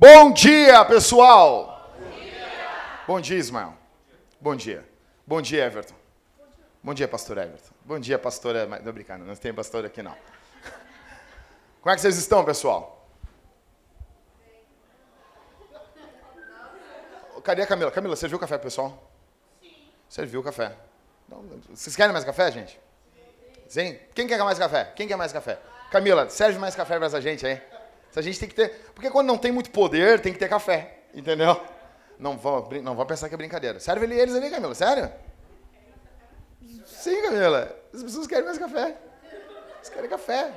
Bom dia, pessoal! Bom dia, Bom dia Ismael. Bom dia. Bom dia, Everton. Bom dia, pastor Everton. Bom dia, pastora. Não brincando, não tem pastor aqui não. Como é que vocês estão, pessoal? Cadê a Camila? Camila, serviu o café, pessoal? Sim. Serviu o café. Vocês querem mais café, gente? Sim? Quem quer mais café? Quem quer mais café? Camila, serve mais café para essa gente aí. A gente tem que ter. Porque quando não tem muito poder, tem que ter café. Entendeu? Não vão, não pensar que é brincadeira. Serve eles ali, Camila, sério? Sim, Camila. As pessoas querem mais café. Eles querem café.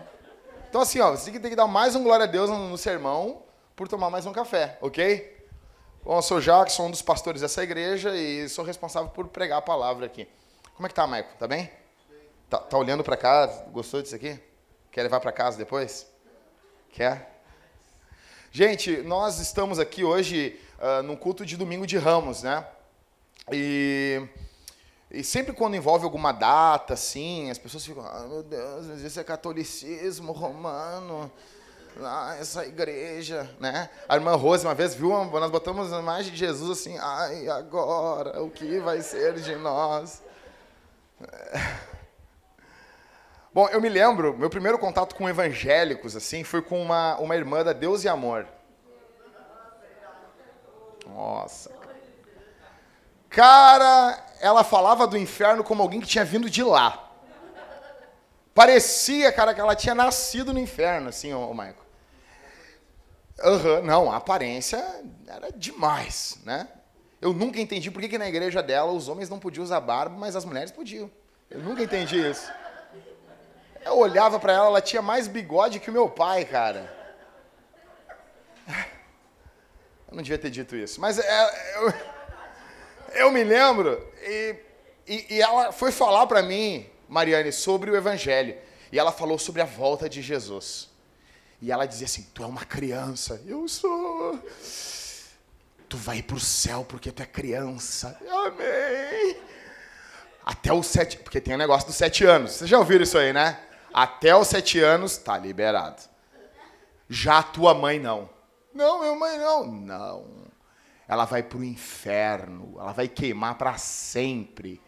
Então, assim, ó, você tem que dar mais um glória a Deus no, no sermão por tomar mais um café, ok? Bom, eu sou Jacques, sou um dos pastores dessa igreja e sou responsável por pregar a palavra aqui. Como é que tá, Maicon? Tá bem? Tá, tá olhando para cá? Gostou disso aqui? Quer levar para casa depois? Quer? Gente, nós estamos aqui hoje uh, num culto de domingo de ramos, né? E, e sempre quando envolve alguma data, assim, as pessoas ficam, ah, meu Deus, isso é catolicismo romano, ah, essa igreja, né? A irmã Rose uma vez viu, nós botamos a imagem de Jesus assim, ai, agora, o que vai ser de nós? Bom, eu me lembro, meu primeiro contato com evangélicos, assim, foi com uma, uma irmã da Deus e Amor. Nossa. Cara, ela falava do inferno como alguém que tinha vindo de lá. Parecia, cara, que ela tinha nascido no inferno, assim, ô Michael. Uhum, não, a aparência era demais, né? Eu nunca entendi por que, que na igreja dela os homens não podiam usar barba, mas as mulheres podiam. Eu nunca entendi isso. Eu olhava para ela, ela tinha mais bigode que o meu pai, cara. Eu não devia ter dito isso, mas é, eu, eu me lembro e, e, e ela foi falar para mim, Mariane, sobre o Evangelho. E ela falou sobre a volta de Jesus. E ela dizia assim: Tu é uma criança. Eu sou. Tu vai para o céu porque tu é criança. Amém. Até os sete. Porque tem o um negócio dos sete anos. Vocês já ouviram isso aí, né? Até os sete anos, tá liberado. Já a tua mãe não. Não, minha mãe não. Não. Ela vai para o inferno. Ela vai queimar para sempre.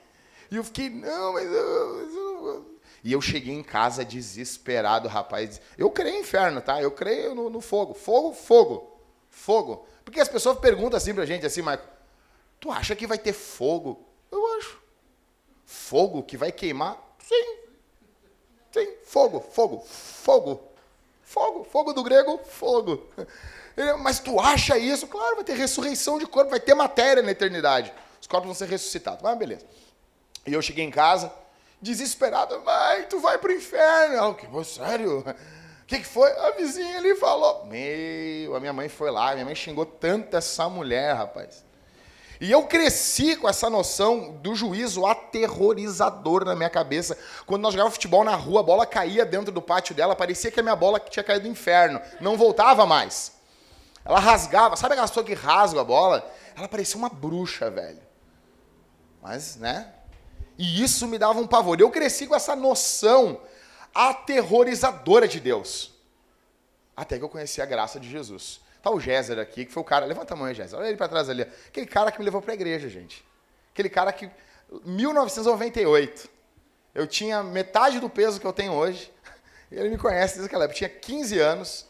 E eu fiquei, não, mas eu, E eu cheguei em casa desesperado, rapaz. Eu creio em inferno, tá? Eu creio no, no, fogo. Fogo, fogo. Fogo. Porque as pessoas perguntam assim pra gente, assim, mas tu acha que vai ter fogo? Eu acho. Fogo que vai queimar? Sim. Sim, fogo, fogo, fogo. Fogo, fogo do grego, fogo. Mas tu acha isso? Claro, vai ter ressurreição de corpo, vai ter matéria na eternidade. Os corpos vão ser ressuscitados. Mas beleza. E eu cheguei em casa, desesperado, mãe, tu vai pro inferno. Ela, que, sério? O que, que foi? A vizinha ali falou. Meu, a minha mãe foi lá, minha mãe xingou tanto essa mulher, rapaz. E eu cresci com essa noção do juízo aterrorizador na minha cabeça. Quando nós jogávamos futebol na rua, a bola caía dentro do pátio dela, parecia que a minha bola tinha caído do inferno. Não voltava mais. Ela rasgava. Sabe aquela pessoa que rasga a bola? Ela parecia uma bruxa, velho. Mas, né? E isso me dava um pavor. Eu cresci com essa noção aterrorizadora de Deus. Até que eu conheci a graça de Jesus. Tá o Géser aqui, que foi o cara. Levanta a mão Géser. Olha ele para trás ali. Aquele cara que me levou para a igreja, gente. Aquele cara que. 1998. Eu tinha metade do peso que eu tenho hoje. Ele me conhece desde aquela época. Eu tinha 15 anos.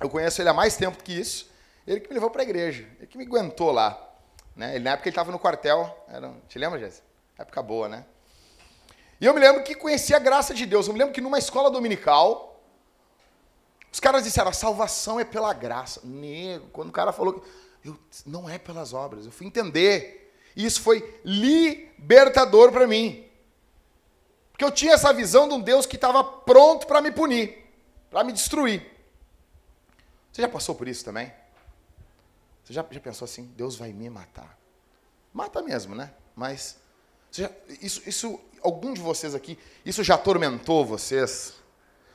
Eu conheço ele há mais tempo que isso. Ele que me levou para a igreja. Ele que me aguentou lá. Né? Ele, na época ele estava no quartel. Era, te lembra, Jéssica? Época boa, né? E eu me lembro que conhecia a graça de Deus. Eu me lembro que numa escola dominical, os caras disseram, a salvação é pela graça. Nego, quando o cara falou eu, não é pelas obras, eu fui entender. E isso foi libertador para mim. Porque eu tinha essa visão de um Deus que estava pronto para me punir, para me destruir. Você já passou por isso também? Você já, já pensou assim, Deus vai me matar? Mata mesmo, né? Mas já, isso, isso, algum de vocês aqui, isso já atormentou vocês?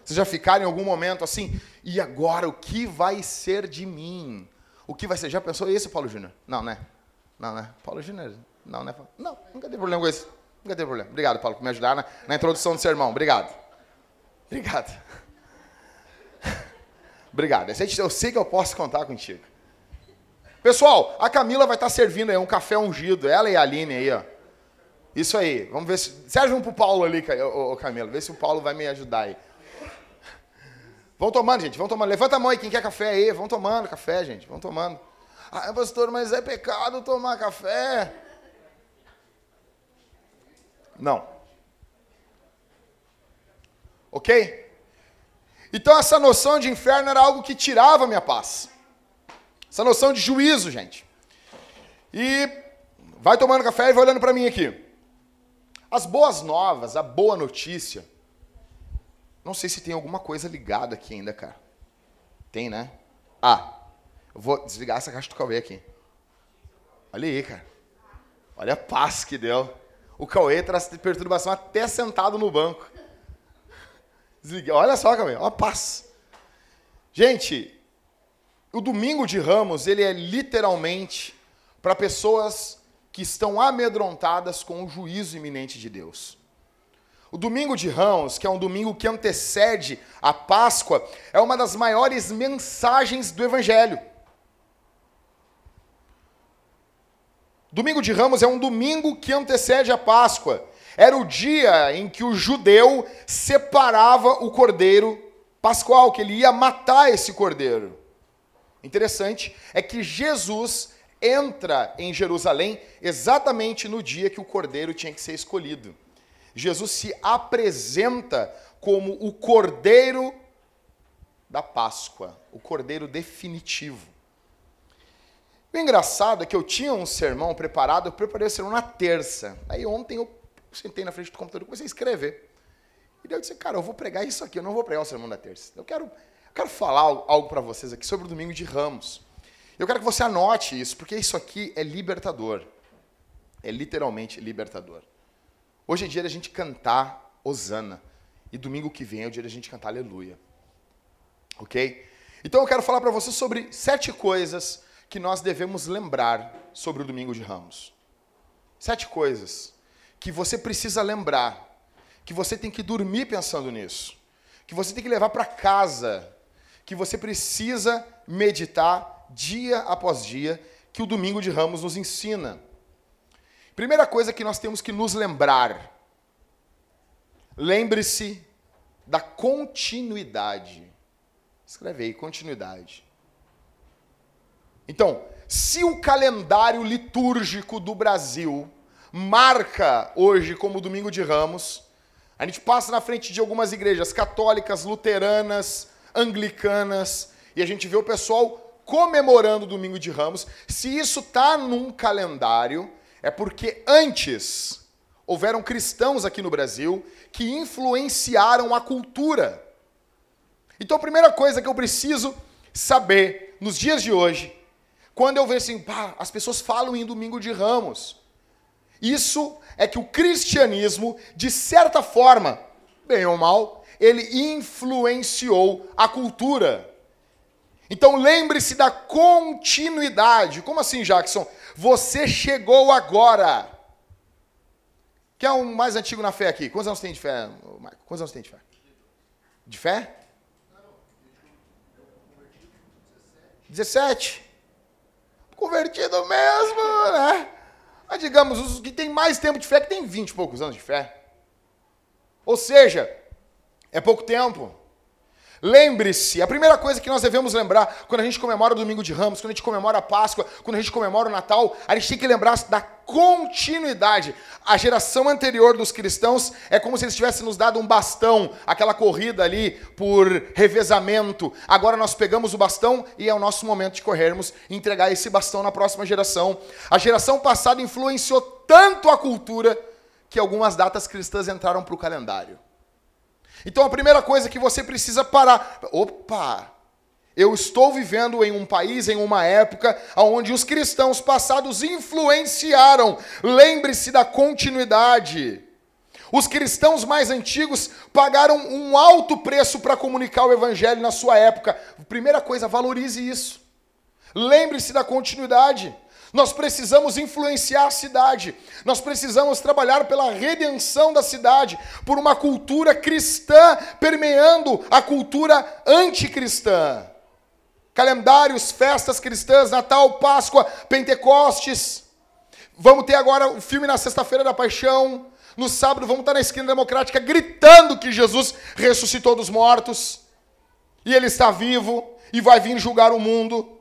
Vocês já ficaram em algum momento assim, e agora o que vai ser de mim? O que vai ser? Já pensou isso, Paulo Júnior? Não, né? Não, né? Paulo Júnior? Não, né? Não, nunca teve problema com isso. Nunca teve problema. Obrigado, Paulo, por me ajudar na, na introdução do sermão. Obrigado. Obrigado. Obrigado. Eu sei que eu posso contar contigo. Pessoal, a Camila vai estar servindo aí um café ungido. Ela e a Aline aí, ó. Isso aí. Vamos ver se. Serve um pro Paulo ali, Camila. Vê se o Paulo vai me ajudar aí. Vão tomando, gente. Vão tomando. Levanta a mão aí, quem quer café aí. Vão tomando café, gente. Vão tomando. Ah, pastor, mas é pecado tomar café. Não. Ok? Então essa noção de inferno era algo que tirava a minha paz. Essa noção de juízo, gente. E vai tomando café e vai olhando para mim aqui. As boas novas, a boa notícia. Não sei se tem alguma coisa ligada aqui ainda, cara. Tem, né? Ah, eu vou desligar essa caixa do Cauê aqui. Olha aí, cara. Olha a paz que deu. O Cauê traz perturbação até sentado no banco. Desliga. Olha só, Cauê. Olha a paz. Gente, o domingo de Ramos, ele é literalmente para pessoas que estão amedrontadas com o juízo iminente de Deus. O domingo de Ramos, que é um domingo que antecede a Páscoa, é uma das maiores mensagens do Evangelho. Domingo de Ramos é um domingo que antecede a Páscoa. Era o dia em que o judeu separava o cordeiro pascual, que ele ia matar esse cordeiro. Interessante é que Jesus entra em Jerusalém exatamente no dia que o cordeiro tinha que ser escolhido. Jesus se apresenta como o cordeiro da Páscoa, o cordeiro definitivo. O engraçado é que eu tinha um sermão preparado, eu preparei o sermão na terça. Aí ontem eu sentei na frente do computador e comecei a escrever. E daí eu disse, cara, eu vou pregar isso aqui, eu não vou pregar o sermão da terça. Eu quero, eu quero falar algo para vocês aqui sobre o domingo de Ramos. Eu quero que você anote isso, porque isso aqui é libertador. É literalmente libertador. Hoje é dia da gente cantar Osana. E domingo que vem é o dia da gente cantar Aleluia. Ok? Então eu quero falar para você sobre sete coisas que nós devemos lembrar sobre o domingo de Ramos. Sete coisas que você precisa lembrar, que você tem que dormir pensando nisso, que você tem que levar para casa, que você precisa meditar dia após dia, que o domingo de Ramos nos ensina. Primeira coisa que nós temos que nos lembrar: lembre-se da continuidade. Escreve aí, continuidade. Então, se o calendário litúrgico do Brasil marca hoje como Domingo de Ramos, a gente passa na frente de algumas igrejas católicas, luteranas, anglicanas, e a gente vê o pessoal comemorando o Domingo de Ramos. Se isso está num calendário, é porque antes houveram cristãos aqui no Brasil que influenciaram a cultura. Então a primeira coisa que eu preciso saber nos dias de hoje quando eu vejo assim, pá, as pessoas falam em domingo de ramos. Isso é que o cristianismo, de certa forma, bem ou mal, ele influenciou a cultura. Então lembre-se da continuidade. Como assim, Jackson? Você chegou agora. Quem é o mais antigo na fé aqui? Quantos anos tem de fé, Quantos anos tem de fé? De fé? 17 convertido mesmo, né? Mas digamos, os que têm mais tempo de fé, que tem 20 e poucos anos de fé. Ou seja, é pouco tempo. Lembre-se, a primeira coisa que nós devemos lembrar quando a gente comemora o Domingo de Ramos, quando a gente comemora a Páscoa, quando a gente comemora o Natal, a gente tem que lembrar da continuidade. A geração anterior dos cristãos é como se eles tivessem nos dado um bastão, aquela corrida ali por revezamento. Agora nós pegamos o bastão e é o nosso momento de corrermos e entregar esse bastão na próxima geração. A geração passada influenciou tanto a cultura que algumas datas cristãs entraram para o calendário. Então a primeira coisa que você precisa parar. Opa! Eu estou vivendo em um país, em uma época, onde os cristãos passados influenciaram. Lembre-se da continuidade. Os cristãos mais antigos pagaram um alto preço para comunicar o evangelho na sua época. Primeira coisa, valorize isso. Lembre-se da continuidade. Nós precisamos influenciar a cidade. Nós precisamos trabalhar pela redenção da cidade, por uma cultura cristã permeando a cultura anticristã. calendários, festas cristãs, Natal, Páscoa, Pentecostes. Vamos ter agora o filme na Sexta-feira da Paixão. No sábado vamos estar na esquina democrática gritando que Jesus ressuscitou dos mortos. E ele está vivo e vai vir julgar o mundo.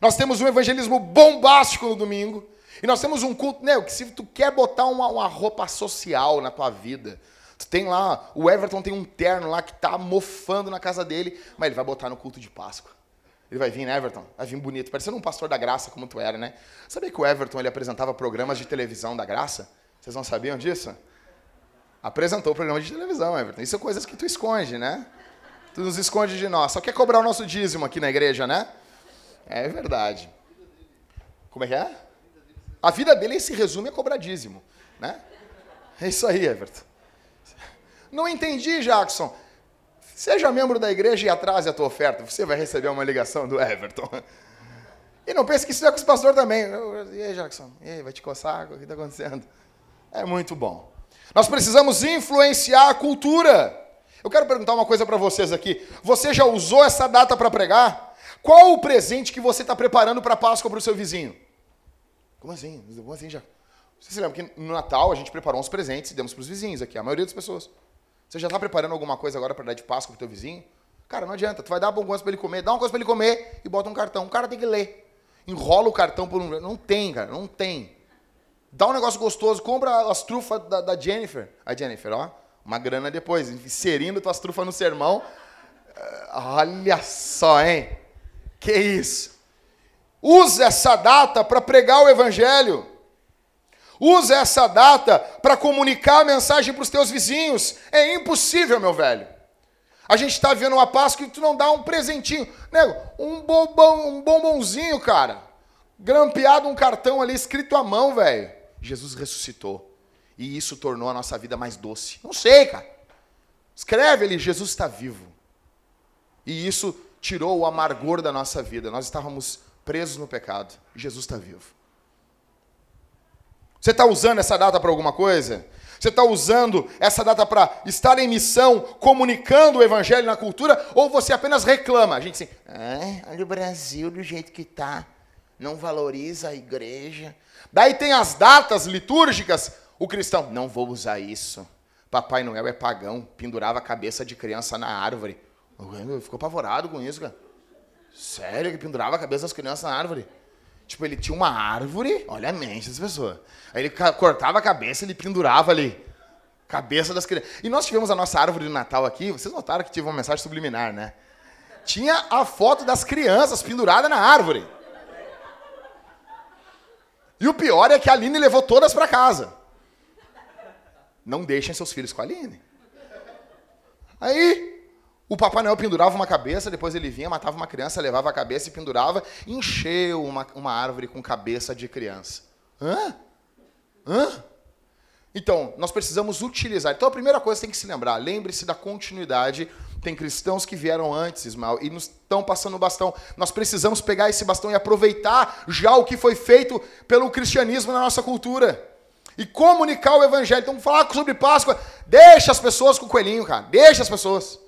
Nós temos um evangelismo bombástico no domingo. E nós temos um culto, né? Que se tu quer botar uma, uma roupa social na tua vida, tu tem lá, o Everton tem um terno lá que tá mofando na casa dele, mas ele vai botar no culto de Páscoa. Ele vai vir, né, Everton? Vai vir bonito, parecendo um pastor da graça como tu era, né? Sabia que o Everton ele apresentava programas de televisão da graça? Vocês não sabiam disso? Apresentou programa de televisão, Everton. Isso são coisas que tu esconde, né? Tu nos esconde de nós. Só quer cobrar o nosso dízimo aqui na igreja, né? É verdade. Como é que é? A vida dele se resume a cobrar dízimo, né? É isso aí, Everton. Não entendi, Jackson. Seja membro da igreja e atrase a tua oferta. Você vai receber uma ligação do Everton. E não pense que isso é com os pastores também. E aí, Jackson? E aí, vai te coçar? O que está acontecendo? É muito bom. Nós precisamos influenciar a cultura. Eu quero perguntar uma coisa para vocês aqui. Você já usou essa data para pregar? Qual o presente que você está preparando para a Páscoa para o seu vizinho? Como assim? Como assim já? Você se lembra que no Natal a gente preparou uns presentes e demos para os vizinhos aqui, a maioria das pessoas. Você já está preparando alguma coisa agora para dar de Páscoa pro teu vizinho? Cara, não adianta. Tu vai dar alguma coisa para ele comer, dá uma coisa para ele comer e bota um cartão. O cara tem que ler. Enrola o cartão por um. Não tem, cara, não tem. Dá um negócio gostoso, compra as trufas da, da Jennifer. A Jennifer, ó, uma grana depois, inserindo tuas trufas no sermão. Olha só, hein? Que isso? Use essa data para pregar o evangelho. Usa essa data para comunicar a mensagem para os teus vizinhos. É impossível, meu velho. A gente está vivendo uma Páscoa e tu não dá um presentinho. Nego, um, bombom, um bombonzinho, cara. Grampeado um cartão ali escrito à mão, velho. Jesus ressuscitou. E isso tornou a nossa vida mais doce. Não sei, cara. Escreve ali, Jesus está vivo. E isso tirou o amargor da nossa vida. Nós estávamos presos no pecado. Jesus está vivo. Você está usando essa data para alguma coisa? Você está usando essa data para estar em missão, comunicando o evangelho na cultura, ou você apenas reclama? A gente assim, ah, olha o Brasil do jeito que está, não valoriza a igreja. Daí tem as datas litúrgicas, o cristão, não vou usar isso. Papai Noel é pagão, pendurava a cabeça de criança na árvore. Ficou apavorado com isso, cara. Sério, que pendurava a cabeça das crianças na árvore? Tipo, ele tinha uma árvore, olha a mente das pessoas. Aí ele cortava a cabeça, ele pendurava ali. Cabeça das crianças. E nós tivemos a nossa árvore de Natal aqui, vocês notaram que tive uma mensagem subliminar, né? Tinha a foto das crianças pendurada na árvore. E o pior é que a Aline levou todas para casa. Não deixem seus filhos com a Aline. Aí, o Papai Noel pendurava uma cabeça, depois ele vinha, matava uma criança, levava a cabeça e pendurava, encheu uma, uma árvore com cabeça de criança. Hã? Hã? Então, nós precisamos utilizar. Então, a primeira coisa que tem que se lembrar, lembre-se da continuidade. Tem cristãos que vieram antes, Ismael, e nos estão passando o bastão. Nós precisamos pegar esse bastão e aproveitar já o que foi feito pelo cristianismo na nossa cultura. E comunicar o evangelho. Então, falar sobre Páscoa, deixa as pessoas com o coelhinho, cara. Deixa as pessoas.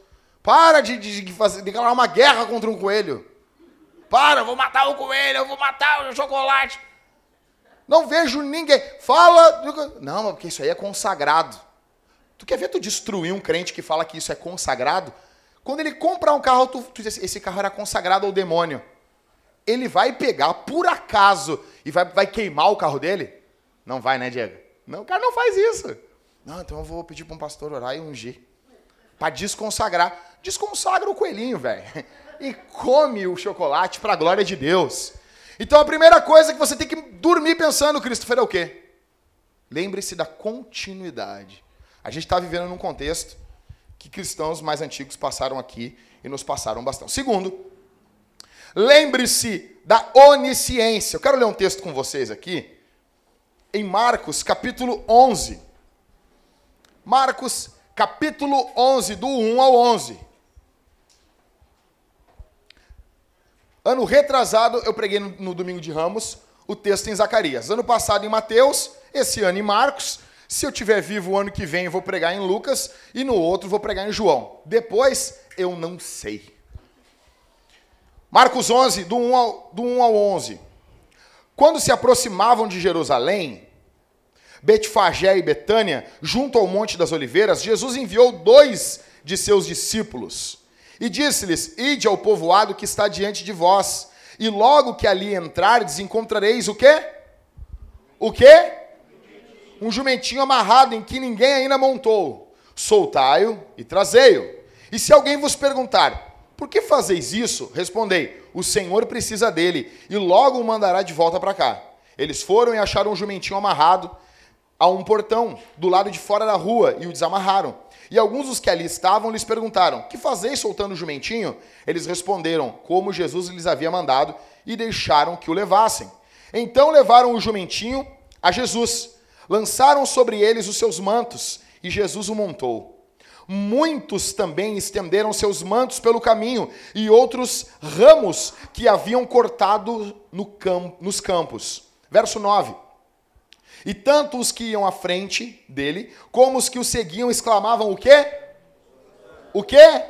Para de, de, de fazer, declarar uma guerra contra um coelho. Para, eu vou matar o coelho, eu vou matar o chocolate. Não vejo ninguém. Fala. Não, porque isso aí é consagrado. Tu quer ver tu destruir um crente que fala que isso é consagrado? Quando ele comprar um carro, tu, tu diz assim, esse carro era consagrado ao demônio. Ele vai pegar, por acaso, e vai, vai queimar o carro dele? Não vai, né, Diego? Não, o cara não faz isso. Não, então eu vou pedir para um pastor orar e ungir. Para desconsagrar. Desconsagra o coelhinho, velho. E come o chocolate para a glória de Deus. Então a primeira coisa que você tem que dormir pensando, Christopher, é o quê? Lembre-se da continuidade. A gente está vivendo num contexto que cristãos mais antigos passaram aqui e nos passaram bastante. Segundo, lembre-se da onisciência. Eu quero ler um texto com vocês aqui, em Marcos, capítulo 11. Marcos, capítulo 11, do 1 ao 11. Ano retrasado, eu preguei no, no domingo de Ramos o texto em Zacarias. Ano passado em Mateus, esse ano em Marcos. Se eu tiver vivo o ano que vem, eu vou pregar em Lucas e no outro vou pregar em João. Depois, eu não sei. Marcos 11, do 1 ao, do 1 ao 11. Quando se aproximavam de Jerusalém, Betfagé e Betânia, junto ao Monte das Oliveiras, Jesus enviou dois de seus discípulos e disse-lhes: Ide ao povoado que está diante de vós, e logo que ali entrardes, encontrareis o quê? O quê? Um jumentinho amarrado em que ninguém ainda montou. Soltai-o e trazei-o. E se alguém vos perguntar, por que fazeis isso? Respondei, o Senhor precisa dele, e logo o mandará de volta para cá. Eles foram e acharam um jumentinho amarrado a um portão, do lado de fora da rua, e o desamarraram. E alguns dos que ali estavam lhes perguntaram: Que fazeis soltando o jumentinho? Eles responderam como Jesus lhes havia mandado e deixaram que o levassem. Então levaram o jumentinho a Jesus, lançaram sobre eles os seus mantos e Jesus o montou. Muitos também estenderam seus mantos pelo caminho e outros ramos que haviam cortado no campo, nos campos. Verso 9. E tanto os que iam à frente dele, como os que o seguiam, exclamavam o quê? O quê?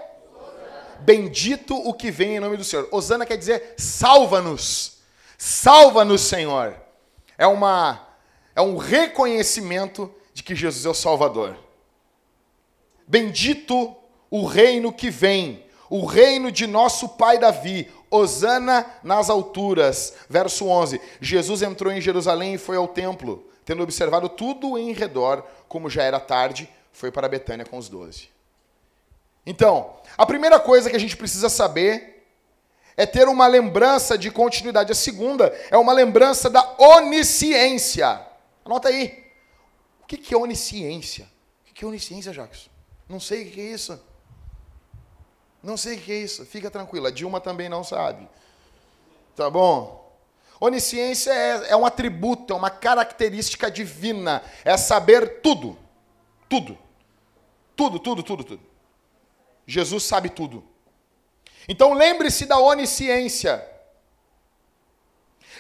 Bendito o que vem em nome do Senhor. Osana quer dizer salva-nos. Salva-nos, Senhor. É uma é um reconhecimento de que Jesus é o Salvador. Bendito o reino que vem, o reino de nosso pai Davi. Osana nas alturas. Verso 11. Jesus entrou em Jerusalém e foi ao templo tendo observado tudo em redor, como já era tarde, foi para Betânia com os doze. Então, a primeira coisa que a gente precisa saber é ter uma lembrança de continuidade. A segunda é uma lembrança da onisciência. Anota aí. O que é onisciência? O que é onisciência, Jacques? Não sei o que é isso. Não sei o que é isso. Fica tranquila. Dilma também não sabe. Tá bom? Onisciência é, é um atributo, é uma característica divina. É saber tudo. Tudo. Tudo, tudo, tudo, tudo. Jesus sabe tudo. Então lembre-se da onisciência.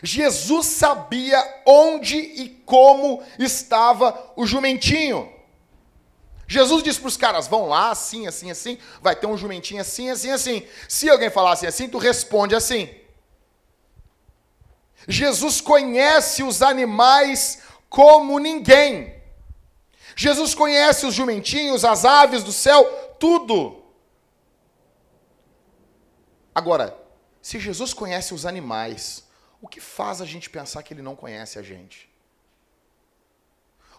Jesus sabia onde e como estava o jumentinho. Jesus disse para os caras: vão lá, assim, assim, assim, vai ter um jumentinho assim, assim, assim. Se alguém falar assim, assim, tu responde assim. Jesus conhece os animais como ninguém. Jesus conhece os jumentinhos, as aves do céu, tudo. Agora, se Jesus conhece os animais, o que faz a gente pensar que ele não conhece a gente?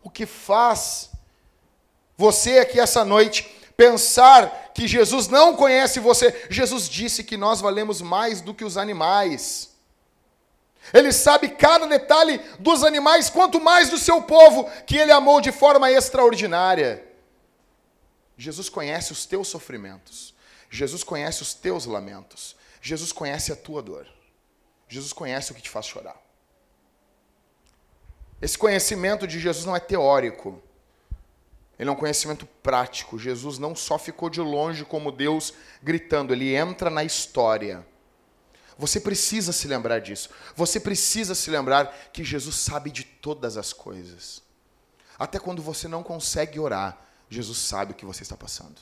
O que faz você aqui essa noite pensar que Jesus não conhece você? Jesus disse que nós valemos mais do que os animais. Ele sabe cada detalhe dos animais, quanto mais do seu povo, que ele amou de forma extraordinária. Jesus conhece os teus sofrimentos. Jesus conhece os teus lamentos. Jesus conhece a tua dor. Jesus conhece o que te faz chorar. Esse conhecimento de Jesus não é teórico. Ele é um conhecimento prático. Jesus não só ficou de longe como Deus gritando, ele entra na história. Você precisa se lembrar disso. Você precisa se lembrar que Jesus sabe de todas as coisas. Até quando você não consegue orar, Jesus sabe o que você está passando.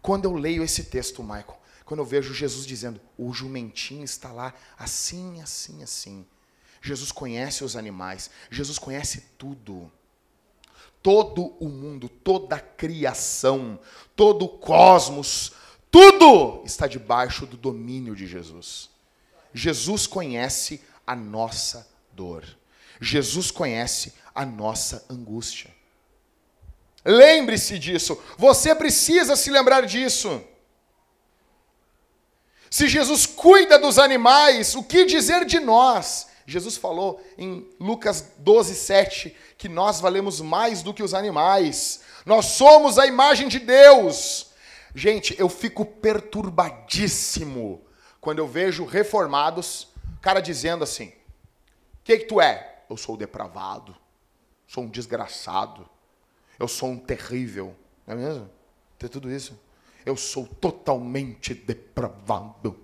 Quando eu leio esse texto, Michael, quando eu vejo Jesus dizendo, o jumentinho está lá assim, assim, assim. Jesus conhece os animais, Jesus conhece tudo. Todo o mundo, toda a criação, todo o cosmos, tudo está debaixo do domínio de Jesus. Jesus conhece a nossa dor. Jesus conhece a nossa angústia. Lembre-se disso. Você precisa se lembrar disso. Se Jesus cuida dos animais, o que dizer de nós? Jesus falou em Lucas 12, 7 que nós valemos mais do que os animais. Nós somos a imagem de Deus. Gente, eu fico perturbadíssimo quando eu vejo reformados, cara dizendo assim: "O que que tu é?" Eu sou depravado. Sou um desgraçado. Eu sou um terrível. Não é mesmo? Tem tudo isso. Eu sou totalmente depravado.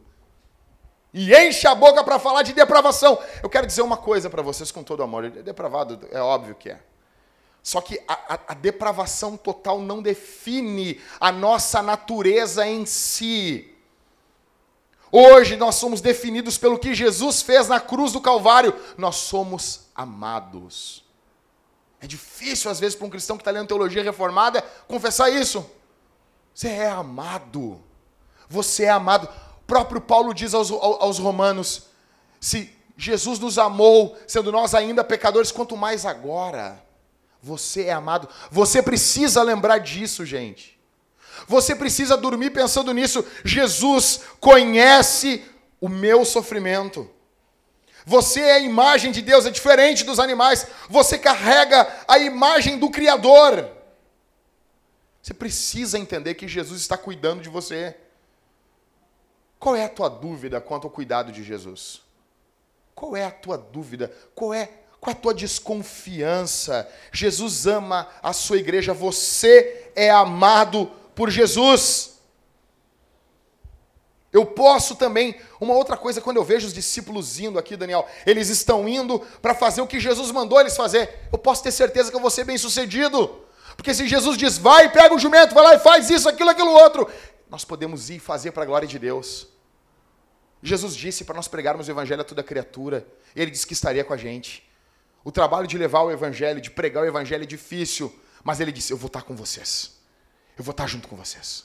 E enche a boca para falar de depravação. Eu quero dizer uma coisa para vocês com todo amor. Depravado é óbvio que é. Só que a, a, a, depravação total não define a nossa natureza em si. Hoje nós somos definidos pelo que Jesus fez na cruz do Calvário. Nós somos amados. É difícil, às vezes, para um cristão que está lendo teologia reformada confessar isso. Você é amado. Você é amado. O próprio Paulo diz aos, aos romanos: se Jesus nos amou, sendo nós ainda pecadores, quanto mais agora. Você é amado. Você precisa lembrar disso, gente. Você precisa dormir pensando nisso. Jesus conhece o meu sofrimento. Você é a imagem de Deus, é diferente dos animais. Você carrega a imagem do Criador. Você precisa entender que Jesus está cuidando de você. Qual é a tua dúvida quanto ao cuidado de Jesus? Qual é a tua dúvida? Qual é, é a tua desconfiança? Jesus ama a sua igreja, você é amado por Jesus. Eu posso também, uma outra coisa, quando eu vejo os discípulos indo aqui, Daniel, eles estão indo para fazer o que Jesus mandou eles fazer. Eu posso ter certeza que eu vou ser bem sucedido. Porque se Jesus diz, vai, pega o jumento, vai lá e faz isso, aquilo, aquilo outro, nós podemos ir fazer para a glória de Deus. Jesus disse para nós pregarmos o evangelho a toda criatura. Ele disse que estaria com a gente. O trabalho de levar o evangelho, de pregar o evangelho é difícil, mas ele disse: Eu vou estar com vocês. Eu vou estar junto com vocês.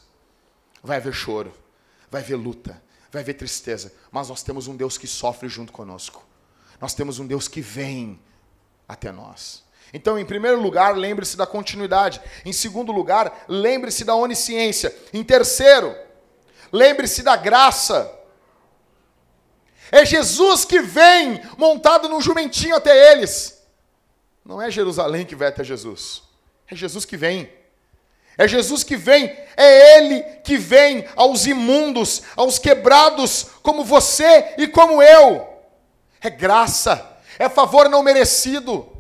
Vai haver choro, vai haver luta, vai haver tristeza, mas nós temos um Deus que sofre junto conosco. Nós temos um Deus que vem até nós. Então, em primeiro lugar, lembre-se da continuidade. Em segundo lugar, lembre-se da onisciência. Em terceiro, lembre-se da graça. É Jesus que vem montado num jumentinho até eles. Não é Jerusalém que vai até Jesus. É Jesus que vem. É Jesus que vem, é Ele que vem aos imundos, aos quebrados, como você e como eu. É graça, é favor não merecido.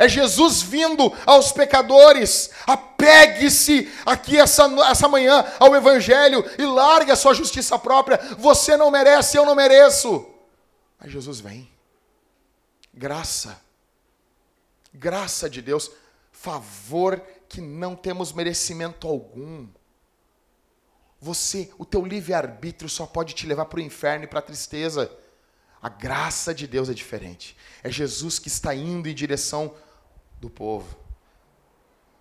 É Jesus vindo aos pecadores. Apegue-se aqui essa, essa manhã ao Evangelho e largue a sua justiça própria. Você não merece, eu não mereço. Mas Jesus vem. Graça. Graça de Deus. Favor que não temos merecimento algum. Você, o teu livre-arbítrio só pode te levar para o inferno e para a tristeza. A graça de Deus é diferente. É Jesus que está indo em direção do povo.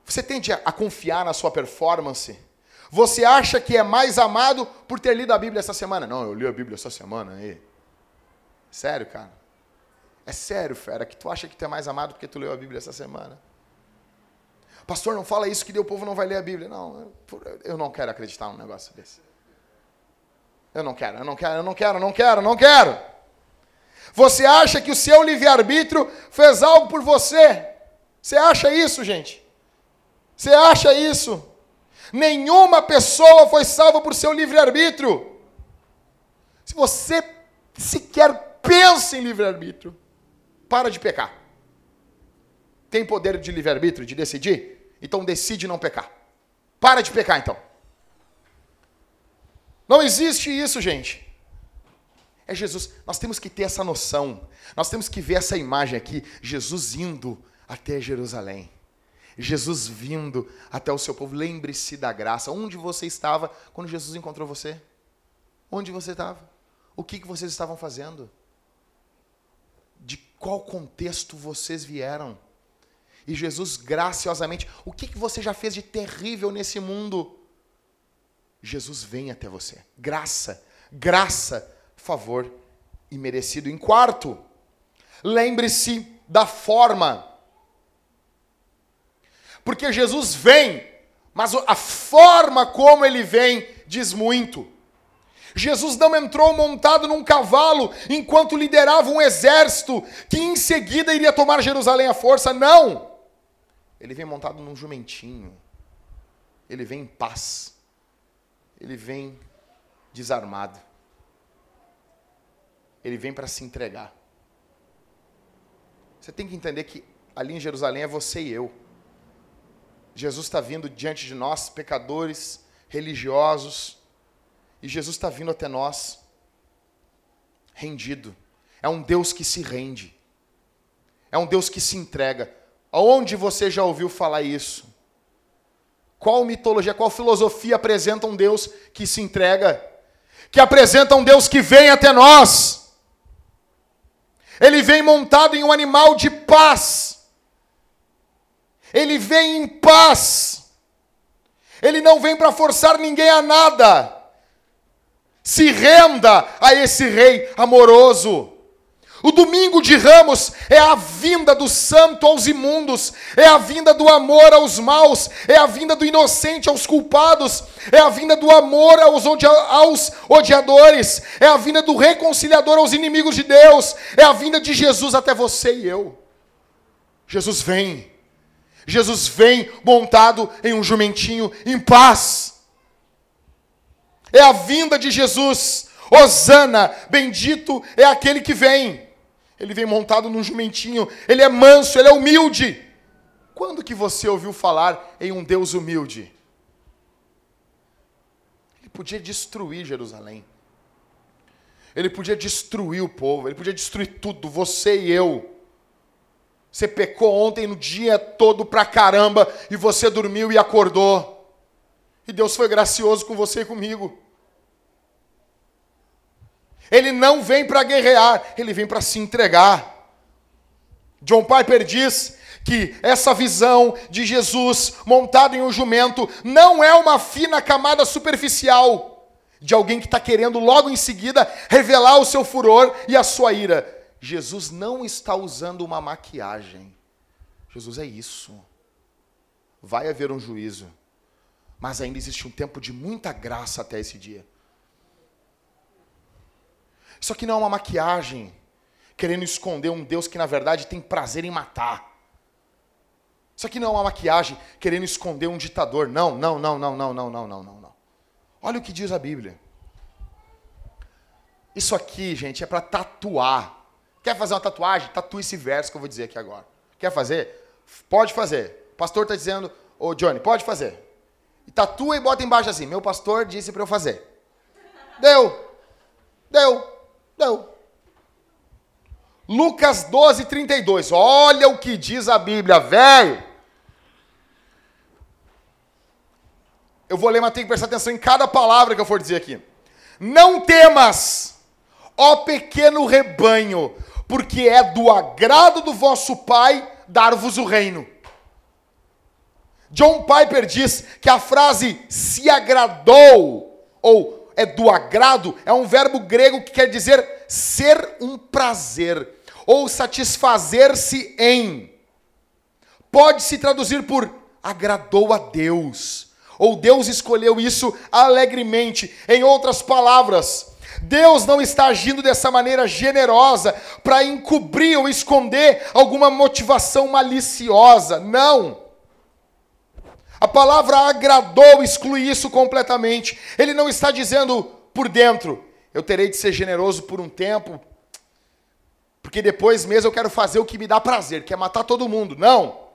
Você tende a confiar na sua performance? Você acha que é mais amado por ter lido a Bíblia essa semana? Não, eu li a Bíblia essa semana aí. Sério, cara? É sério, fera, que tu acha que tu é mais amado porque tu leu a Bíblia essa semana? Pastor, não fala isso que o povo não vai ler a Bíblia. Não, eu não quero acreditar num negócio desse. Eu não quero, eu não quero, eu não quero, eu não quero, eu não quero. Você acha que o seu livre-arbítrio fez algo por você? Você acha isso, gente? Você acha isso? Nenhuma pessoa foi salva por seu livre-arbítrio. Se você sequer pensa em livre-arbítrio, para de pecar. Tem poder de livre-arbítrio, de decidir? Então decide não pecar. Para de pecar então. Não existe isso, gente. É Jesus. Nós temos que ter essa noção. Nós temos que ver essa imagem aqui, Jesus indo até Jerusalém. Jesus vindo até o seu povo. Lembre-se da graça. Onde você estava quando Jesus encontrou você? Onde você estava? O que, que vocês estavam fazendo? De qual contexto vocês vieram? E Jesus graciosamente, o que, que você já fez de terrível nesse mundo? Jesus vem até você. Graça, graça, favor imerecido. Em quarto, lembre-se da forma. Porque Jesus vem, mas a forma como ele vem diz muito. Jesus não entrou montado num cavalo enquanto liderava um exército que em seguida iria tomar Jerusalém à força. Não! Ele vem montado num jumentinho. Ele vem em paz. Ele vem desarmado. Ele vem para se entregar. Você tem que entender que ali em Jerusalém é você e eu. Jesus está vindo diante de nós, pecadores, religiosos, e Jesus está vindo até nós, rendido. É um Deus que se rende. É um Deus que se entrega. Aonde você já ouviu falar isso? Qual mitologia, qual filosofia apresenta um Deus que se entrega, que apresenta um Deus que vem até nós. Ele vem montado em um animal de paz. Ele vem em paz. Ele não vem para forçar ninguém a nada. Se renda a esse rei amoroso. O domingo de ramos é a vinda do santo aos imundos, é a vinda do amor aos maus, é a vinda do inocente aos culpados, é a vinda do amor aos, aos odiadores, é a vinda do reconciliador aos inimigos de Deus, é a vinda de Jesus até você e eu. Jesus vem, Jesus vem montado em um jumentinho em paz. É a vinda de Jesus. Osana, bendito é aquele que vem. Ele vem montado num jumentinho, ele é manso, ele é humilde. Quando que você ouviu falar em um Deus humilde? Ele podia destruir Jerusalém. Ele podia destruir o povo, ele podia destruir tudo, você e eu. Você pecou ontem no dia todo pra caramba e você dormiu e acordou. E Deus foi gracioso com você e comigo. Ele não vem para guerrear, ele vem para se entregar. John Piper diz que essa visão de Jesus montado em um jumento não é uma fina camada superficial de alguém que está querendo logo em seguida revelar o seu furor e a sua ira. Jesus não está usando uma maquiagem. Jesus é isso. Vai haver um juízo, mas ainda existe um tempo de muita graça até esse dia. Isso aqui não é uma maquiagem querendo esconder um Deus que na verdade tem prazer em matar. Isso aqui não é uma maquiagem querendo esconder um ditador. Não, não, não, não, não, não, não, não, não. Olha o que diz a Bíblia. Isso aqui, gente, é para tatuar. Quer fazer uma tatuagem? Tatua esse verso que eu vou dizer aqui agora. Quer fazer? Pode fazer. O pastor está dizendo, ô Johnny, pode fazer. E tatua e bota embaixo assim: meu pastor disse para eu fazer. Deu. Deu. Não. Lucas 12, 32. Olha o que diz a Bíblia, velho. Eu vou ler, mas tem que prestar atenção em cada palavra que eu for dizer aqui. Não temas, ó pequeno rebanho, porque é do agrado do vosso Pai dar-vos o reino. John Piper diz que a frase se agradou, ou é do agrado, é um verbo grego que quer dizer ser um prazer ou satisfazer-se em. Pode se traduzir por agradou a Deus, ou Deus escolheu isso alegremente. Em outras palavras, Deus não está agindo dessa maneira generosa para encobrir ou esconder alguma motivação maliciosa. Não. A palavra agradou exclui isso completamente. Ele não está dizendo por dentro, eu terei de ser generoso por um tempo, porque depois mesmo eu quero fazer o que me dá prazer, que é matar todo mundo. Não.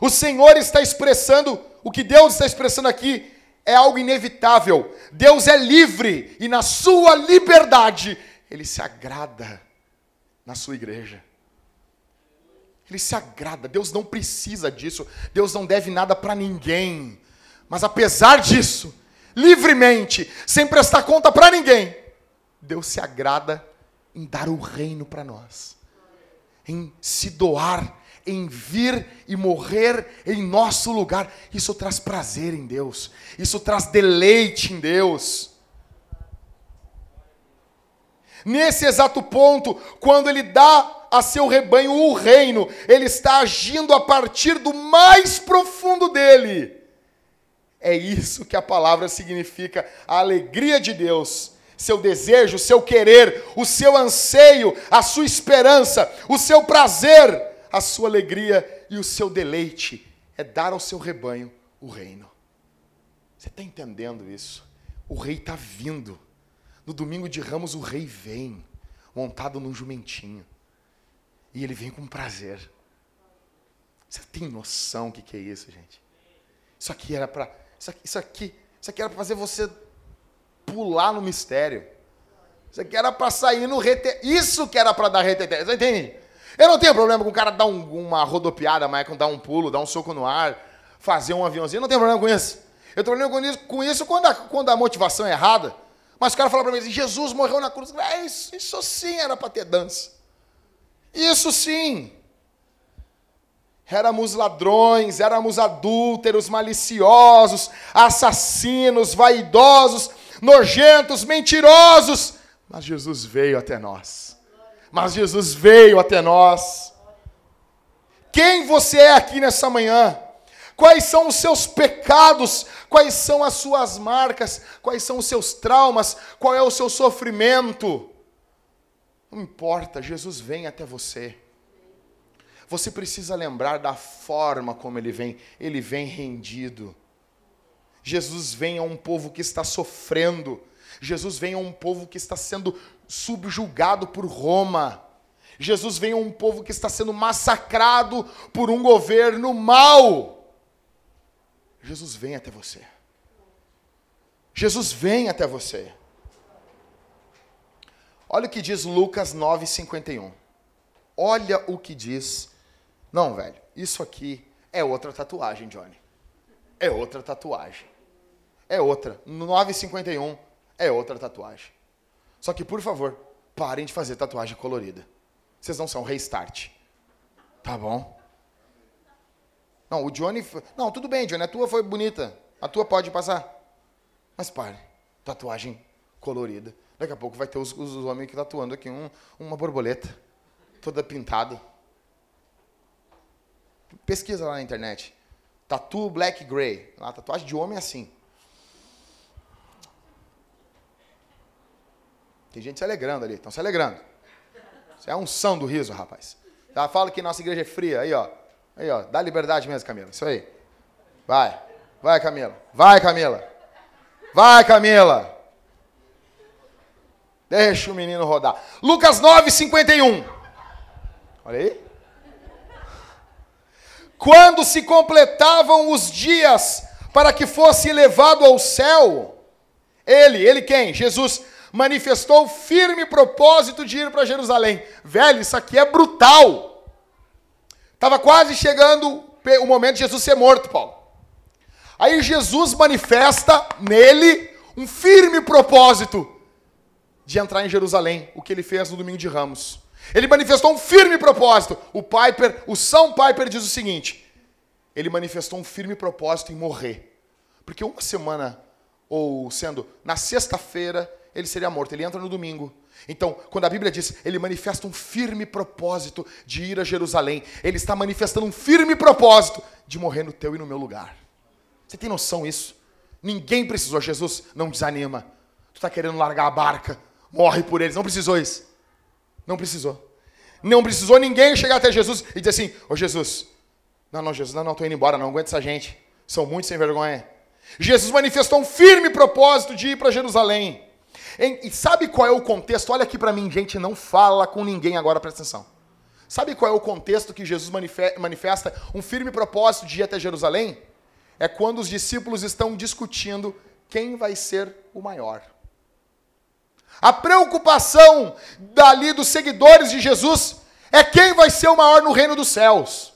O Senhor está expressando, o que Deus está expressando aqui é algo inevitável. Deus é livre e na sua liberdade ele se agrada na sua igreja. Ele se agrada. Deus não precisa disso. Deus não deve nada para ninguém. Mas apesar disso, livremente, sem prestar conta para ninguém, Deus se agrada em dar o reino para nós. Em se doar, em vir e morrer em nosso lugar. Isso traz prazer em Deus. Isso traz deleite em Deus. Nesse exato ponto, quando ele dá a seu rebanho o reino, ele está agindo a partir do mais profundo dele. É isso que a palavra significa, a alegria de Deus, seu desejo, seu querer, o seu anseio, a sua esperança, o seu prazer, a sua alegria e o seu deleite é dar ao seu rebanho o reino. Você está entendendo isso? O rei está vindo. No domingo de ramos, o rei vem, montado num jumentinho. E ele vem com prazer. Você tem noção o que, que é isso, gente? Isso aqui era para. Isso aqui, isso aqui, isso aqui era para fazer você pular no mistério. Isso aqui era para sair no rete. Isso que era para dar reteté. Você entende? Eu não tenho problema com o cara dar um, uma rodopiada, com dar um pulo, dar um soco no ar, fazer um aviãozinho. Eu não tenho problema com isso. Eu tenho problema com isso, com isso quando, a, quando a motivação é errada. Mas o cara fala para mim, Jesus morreu na cruz. É, isso, isso sim era para ter dança. Isso sim. Éramos ladrões, éramos adúlteros, maliciosos, assassinos, vaidosos, nojentos, mentirosos. Mas Jesus veio até nós. Mas Jesus veio até nós. Quem você é aqui nessa manhã? Quais são os seus pecados? Quais são as suas marcas? Quais são os seus traumas? Qual é o seu sofrimento? Não importa, Jesus vem até você. Você precisa lembrar da forma como ele vem. Ele vem rendido. Jesus vem a um povo que está sofrendo. Jesus vem a um povo que está sendo subjugado por Roma. Jesus vem a um povo que está sendo massacrado por um governo mau. Jesus vem até você. Jesus vem até você. Olha o que diz Lucas 9:51. Olha o que diz. Não, velho, isso aqui é outra tatuagem, Johnny. É outra tatuagem. É outra. 9,51 é outra tatuagem. Só que, por favor, parem de fazer tatuagem colorida. Vocês não são restart. Tá bom? Não, o Johnny. Não, tudo bem, Johnny. A tua foi bonita. A tua pode passar. Mas pare. Tatuagem colorida. Daqui a pouco vai ter os, os homens que tatuando aqui um, uma borboleta. Toda pintada. Pesquisa lá na internet. Tatu black gray. A tatuagem de homem é assim. Tem gente se alegrando ali. Estão se alegrando. Isso é a unção do riso, rapaz. Já fala que nossa igreja é fria. Aí, ó. Aí, ó. Dá liberdade mesmo, Camila. Isso aí. Vai. Vai, Camila. Vai, Camila. Vai, Camila. Deixa o menino rodar. Lucas 9, 51. Olha aí. Quando se completavam os dias para que fosse levado ao céu, ele, ele quem? Jesus manifestou firme propósito de ir para Jerusalém. Velho, isso aqui é brutal. Estava quase chegando o momento de Jesus ser morto, Paulo. Aí Jesus manifesta nele um firme propósito de entrar em Jerusalém, o que ele fez no domingo de Ramos. Ele manifestou um firme propósito. O Piper, o São Piper diz o seguinte: ele manifestou um firme propósito em morrer. Porque uma semana, ou sendo na sexta-feira, ele seria morto. Ele entra no domingo. Então, quando a Bíblia diz, ele manifesta um firme propósito de ir a Jerusalém, ele está manifestando um firme propósito de morrer no teu e no meu lugar. Você tem noção disso? Ninguém precisou, Jesus não desanima. Tu está querendo largar a barca, morre por eles. Não precisou isso. Não precisou. Não precisou ninguém chegar até Jesus e dizer assim: Ô oh, Jesus, não, não, Jesus, não, não, estou indo embora, não aguento essa gente. São muito sem vergonha. Jesus manifestou um firme propósito de ir para Jerusalém. E sabe qual é o contexto? Olha aqui para mim, gente, não fala com ninguém agora, presta atenção. Sabe qual é o contexto que Jesus manifesta um firme propósito de ir até Jerusalém? É quando os discípulos estão discutindo quem vai ser o maior. A preocupação dali dos seguidores de Jesus é quem vai ser o maior no reino dos céus.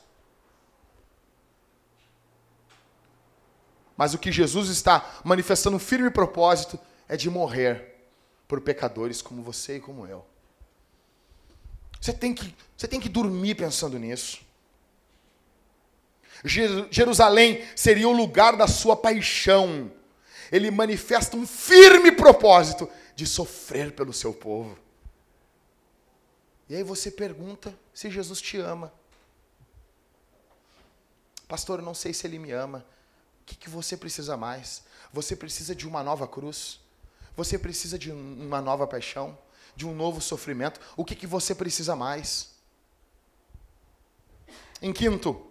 Mas o que Jesus está manifestando um firme propósito é de morrer por pecadores como você e como eu. Você tem que, você tem que dormir pensando nisso. Jerusalém seria o lugar da sua paixão. Ele manifesta um firme propósito de sofrer pelo seu povo. E aí você pergunta se Jesus te ama. Pastor, eu não sei se ele me ama. O que, que você precisa mais? Você precisa de uma nova cruz? Você precisa de uma nova paixão, de um novo sofrimento. O que, que você precisa mais? Em quinto,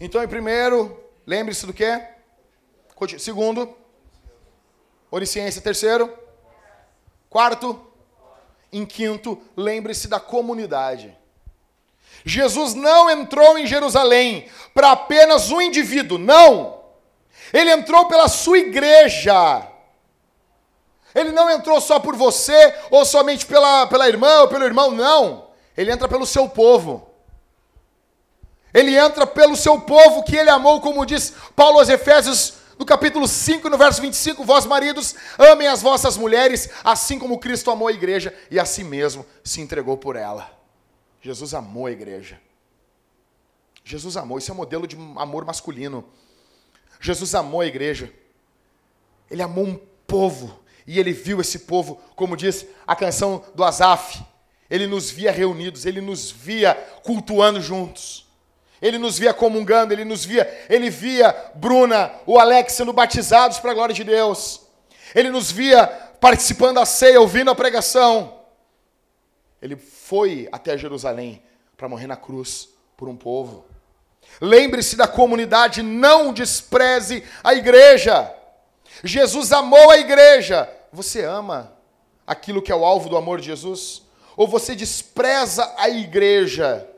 então em primeiro, lembre-se do quê? Segundo, onisciência. Terceiro, quarto, em quinto, lembre-se da comunidade. Jesus não entrou em Jerusalém para apenas um indivíduo, não. Ele entrou pela sua igreja. Ele não entrou só por você, ou somente pela, pela irmã ou pelo irmão, não. Ele entra pelo seu povo. Ele entra pelo seu povo que ele amou, como diz Paulo aos Efésios No capítulo 5, no verso 25, vós maridos, amem as vossas mulheres, assim como Cristo amou a igreja e a si mesmo se entregou por ela. Jesus amou a igreja. Jesus amou, isso é modelo de amor masculino. Jesus amou a igreja. Ele amou um povo e ele viu esse povo, como diz a canção do Azaf. Ele nos via reunidos, ele nos via cultuando juntos. Ele nos via comungando, ele nos via, ele via Bruna, o Alex sendo batizados para a glória de Deus. Ele nos via participando da ceia, ouvindo a pregação. Ele foi até Jerusalém para morrer na cruz por um povo. Lembre-se da comunidade, não despreze a igreja. Jesus amou a igreja. Você ama aquilo que é o alvo do amor de Jesus? Ou você despreza a igreja?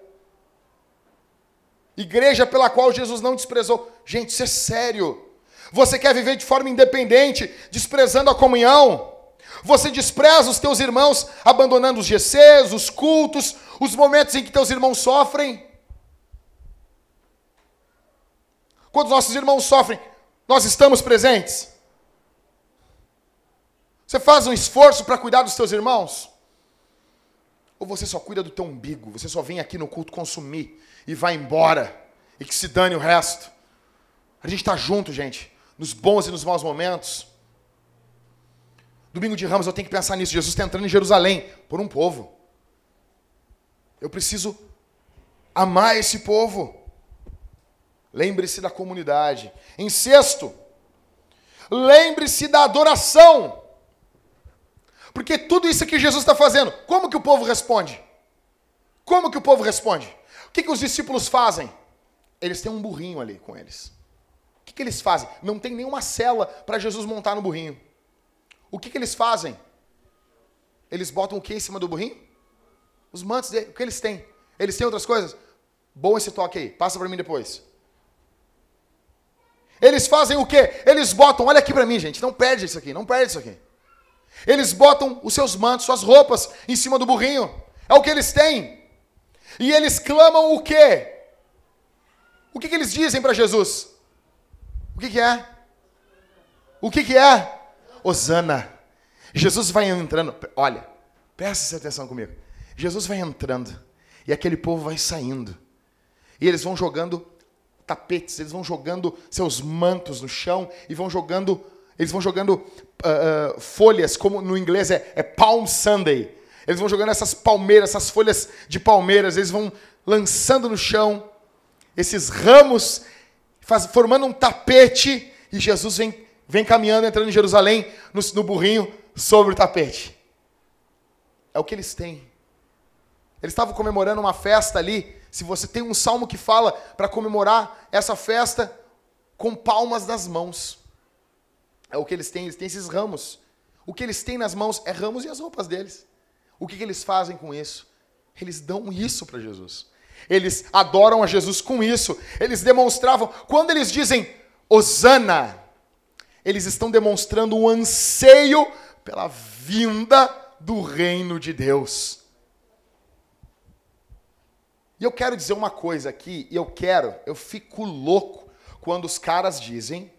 Igreja pela qual Jesus não desprezou. Gente, isso é sério. Você quer viver de forma independente, desprezando a comunhão? Você despreza os teus irmãos, abandonando os GCs, os cultos, os momentos em que teus irmãos sofrem? Quando nossos irmãos sofrem, nós estamos presentes? Você faz um esforço para cuidar dos teus irmãos? Ou você só cuida do teu umbigo? Você só vem aqui no culto consumir e vai embora e que se dane o resto? A gente está junto, gente, nos bons e nos maus momentos. Domingo de Ramos eu tenho que pensar nisso. Jesus está entrando em Jerusalém por um povo. Eu preciso amar esse povo. Lembre-se da comunidade. Em sexto, lembre-se da adoração. Porque tudo isso que Jesus está fazendo, como que o povo responde? Como que o povo responde? O que, que os discípulos fazem? Eles têm um burrinho ali com eles. O que, que eles fazem? Não tem nenhuma cela para Jesus montar no burrinho. O que, que eles fazem? Eles botam o que em cima do burrinho? Os mantos dele. O que eles têm? Eles têm outras coisas? Bom esse toque aí. Passa para mim depois. Eles fazem o quê? Eles botam, olha aqui para mim, gente, não perde isso aqui, não perde isso aqui. Eles botam os seus mantos, suas roupas em cima do burrinho. É o que eles têm. E eles clamam o quê? O que, que eles dizem para Jesus? O que, que é? O que, que é? Osana. Jesus vai entrando. Olha, presta atenção comigo. Jesus vai entrando. E aquele povo vai saindo. E eles vão jogando tapetes, eles vão jogando seus mantos no chão e vão jogando, eles vão jogando uh, uh, folhas, como no inglês é, é Palm Sunday. Eles vão jogando essas palmeiras, essas folhas de palmeiras, eles vão lançando no chão esses ramos, faz, formando um tapete, e Jesus vem, vem caminhando, entrando em Jerusalém, no, no burrinho, sobre o tapete. É o que eles têm. Eles estavam comemorando uma festa ali, se você tem um salmo que fala para comemorar essa festa com palmas nas mãos. É o que eles têm, eles têm esses ramos. O que eles têm nas mãos é ramos e as roupas deles. O que, que eles fazem com isso? Eles dão isso para Jesus. Eles adoram a Jesus com isso. Eles demonstravam, quando eles dizem Osana, eles estão demonstrando um anseio pela vinda do reino de Deus. E eu quero dizer uma coisa aqui, e eu quero, eu fico louco quando os caras dizem: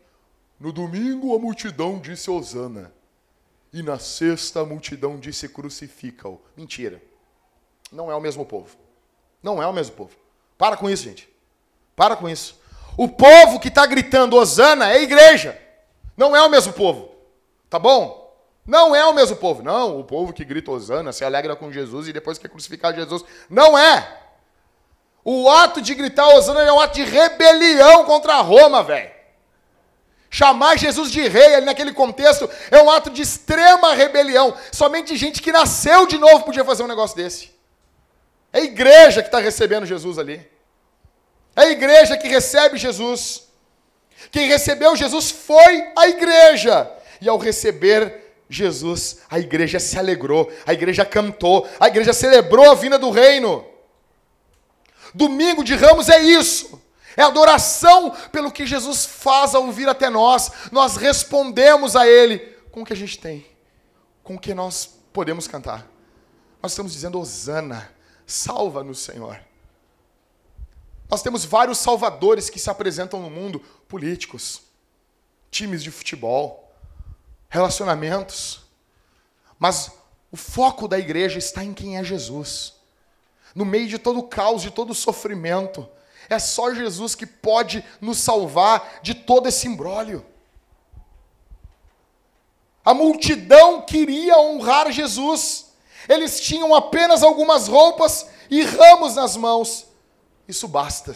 no domingo a multidão disse Osana, e na sexta a multidão disse crucifica-o. Mentira. Não é o mesmo povo. Não é o mesmo povo. Para com isso, gente. Para com isso. O povo que está gritando Osana é igreja. Não é o mesmo povo. Tá bom? Não é o mesmo povo. Não, o povo que grita Osana se alegra com Jesus e depois quer crucificar Jesus. Não é. O ato de gritar Osana é um ato de rebelião contra Roma, velho. Chamar Jesus de rei ali naquele contexto é um ato de extrema rebelião. Somente gente que nasceu de novo podia fazer um negócio desse. É a igreja que está recebendo Jesus ali. É a igreja que recebe Jesus. Quem recebeu Jesus foi a igreja. E ao receber Jesus, a igreja se alegrou, a igreja cantou, a igreja celebrou a vinda do reino. Domingo de Ramos é isso. É adoração pelo que Jesus faz ao vir até nós. Nós respondemos a Ele com o que a gente tem, com o que nós podemos cantar. Nós estamos dizendo, Osana, salva-nos, Senhor. Nós temos vários salvadores que se apresentam no mundo, políticos, times de futebol, relacionamentos. Mas o foco da igreja está em quem é Jesus. No meio de todo o caos, de todo o sofrimento, é só Jesus que pode nos salvar de todo esse imbróglio. A multidão queria honrar Jesus. Eles tinham apenas algumas roupas e ramos nas mãos. Isso basta.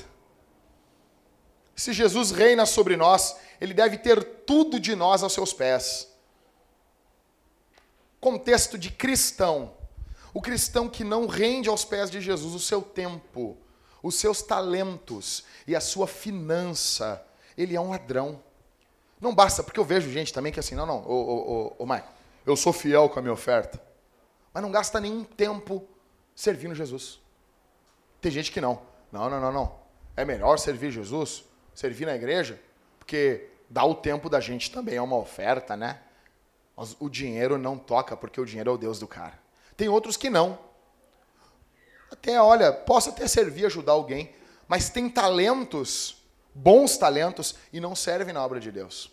Se Jesus reina sobre nós, ele deve ter tudo de nós aos seus pés. Contexto de cristão. O cristão que não rende aos pés de Jesus o seu tempo, os seus talentos e a sua finança, ele é um ladrão. Não basta, porque eu vejo gente também que é assim, não, não, ô, ô, ô, ô Mike, eu sou fiel com a minha oferta, mas não gasta nenhum tempo servindo Jesus. Tem gente que não. Não, não, não, não. É melhor servir Jesus, servir na igreja, porque dá o tempo da gente também, é uma oferta, né? Mas o dinheiro não toca, porque o dinheiro é o Deus do cara. Tem outros que não. Até, olha, posso até servir, ajudar alguém, mas tem talentos, bons talentos, e não servem na obra de Deus.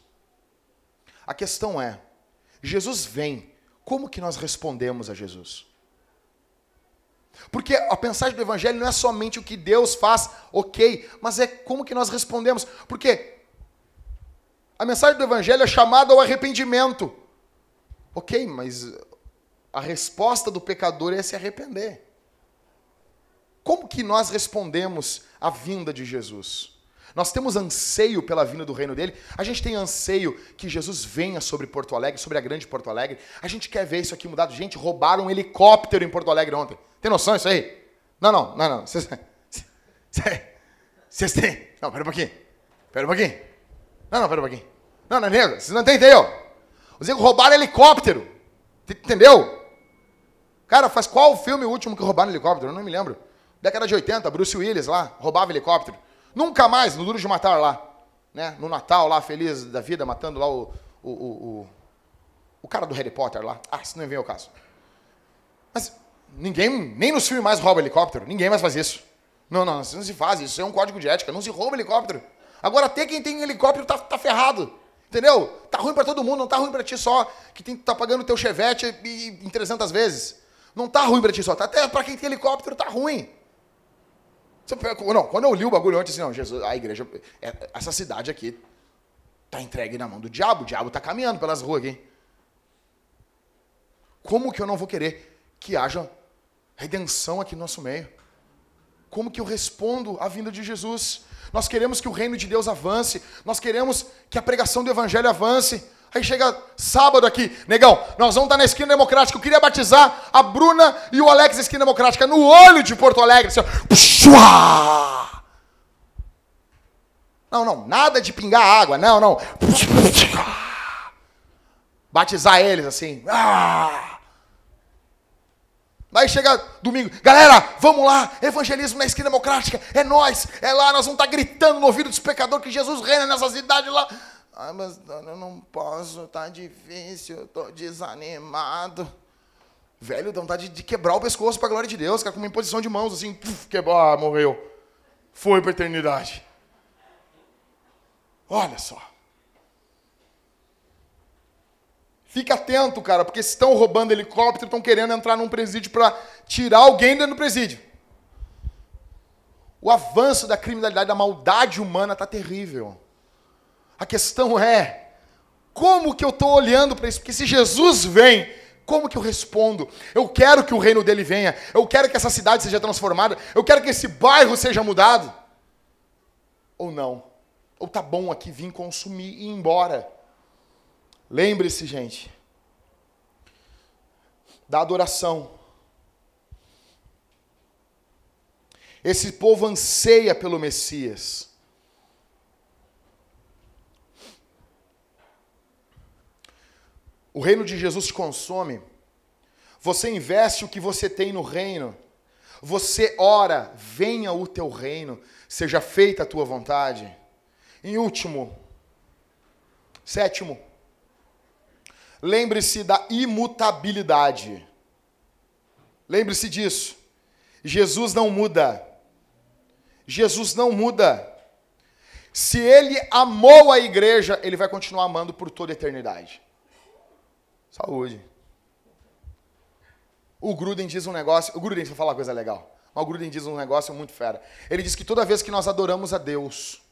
A questão é, Jesus vem, como que nós respondemos a Jesus? Porque a mensagem do Evangelho não é somente o que Deus faz, ok, mas é como que nós respondemos. Porque a mensagem do Evangelho é chamada ao arrependimento. Ok, mas a resposta do pecador é se arrepender. Como que nós respondemos à vinda de Jesus? Nós temos anseio pela vinda do reino dele. A gente tem anseio que Jesus venha sobre Porto Alegre, sobre a grande Porto Alegre. A gente quer ver isso aqui mudado. Gente, roubaram um helicóptero em Porto Alegre ontem. Tem noção disso aí? Não, não, não, não. Vocês, têm. Não, pera um pouquinho. Pera um pouquinho. Não, não, pera um pouquinho. Não, não, nego, vocês não entendem, ó. Os negros roubaram helicóptero. Entendeu? Cara, faz qual o filme último que roubaram helicóptero? Eu não me lembro. Década de 80, Bruce Willis lá, roubava helicóptero. Nunca mais, no Duro de Matar lá. Né? No Natal lá, feliz da vida, matando lá o, o, o, o, o cara do Harry Potter lá. Ah, isso não vem ao caso. Mas ninguém, nem nos filmes mais rouba helicóptero. Ninguém mais faz isso. Não, não, isso não se faz. Isso é um código de ética. Não se rouba helicóptero. Agora, até quem tem helicóptero tá, tá ferrado. Entendeu? Tá ruim para todo mundo, não tá ruim para ti só, que tem, tá pagando teu chevette em 300 vezes. Não tá ruim para ti só, tá até para quem tem helicóptero tá ruim. Não, quando eu li o bagulho antes, assim, não, Jesus, a igreja, é, essa cidade aqui tá entregue na mão do diabo, o diabo tá caminhando pelas ruas aqui. Como que eu não vou querer que haja redenção aqui no nosso meio? Como que eu respondo à vinda de Jesus? Nós queremos que o reino de Deus avance, nós queremos que a pregação do evangelho avance. Aí chega sábado aqui, negão, nós vamos estar na esquina democrática. Eu queria batizar a Bruna e o Alex da esquina democrática no olho de Porto Alegre. Assim, não, não, nada de pingar água, não, não. Batizar eles assim. Ah! Daí chega domingo, galera, vamos lá, evangelismo na esquina democrática, é nós, é lá, nós vamos estar gritando no ouvido dos pecadores que Jesus reina nessa cidade lá. Ah, mas eu não posso, tá difícil, eu tô desanimado. Velho, dá vontade de quebrar o pescoço para a glória de Deus, cara, com uma imposição de mãos assim, puf, quebrou, ah, morreu. Foi para a eternidade. Olha só. Fica atento, cara, porque estão roubando helicóptero, estão querendo entrar num presídio para tirar alguém dentro do presídio. O avanço da criminalidade, da maldade humana está terrível. A questão é, como que eu estou olhando para isso? Porque se Jesus vem, como que eu respondo? Eu quero que o reino dele venha, eu quero que essa cidade seja transformada, eu quero que esse bairro seja mudado. Ou não? Ou tá bom aqui vir consumir e ir embora? Lembre-se, gente, da adoração. Esse povo anseia pelo Messias. O reino de Jesus te consome. Você investe o que você tem no reino. Você ora, venha o teu reino, seja feita a tua vontade. Em último, sétimo, Lembre-se da imutabilidade. Lembre-se disso. Jesus não muda. Jesus não muda. Se ele amou a igreja, ele vai continuar amando por toda a eternidade. Saúde. O Gruden diz um negócio. O Gruden, vai falar uma coisa legal. O Gruden diz um negócio muito fera. Ele diz que toda vez que nós adoramos a Deus,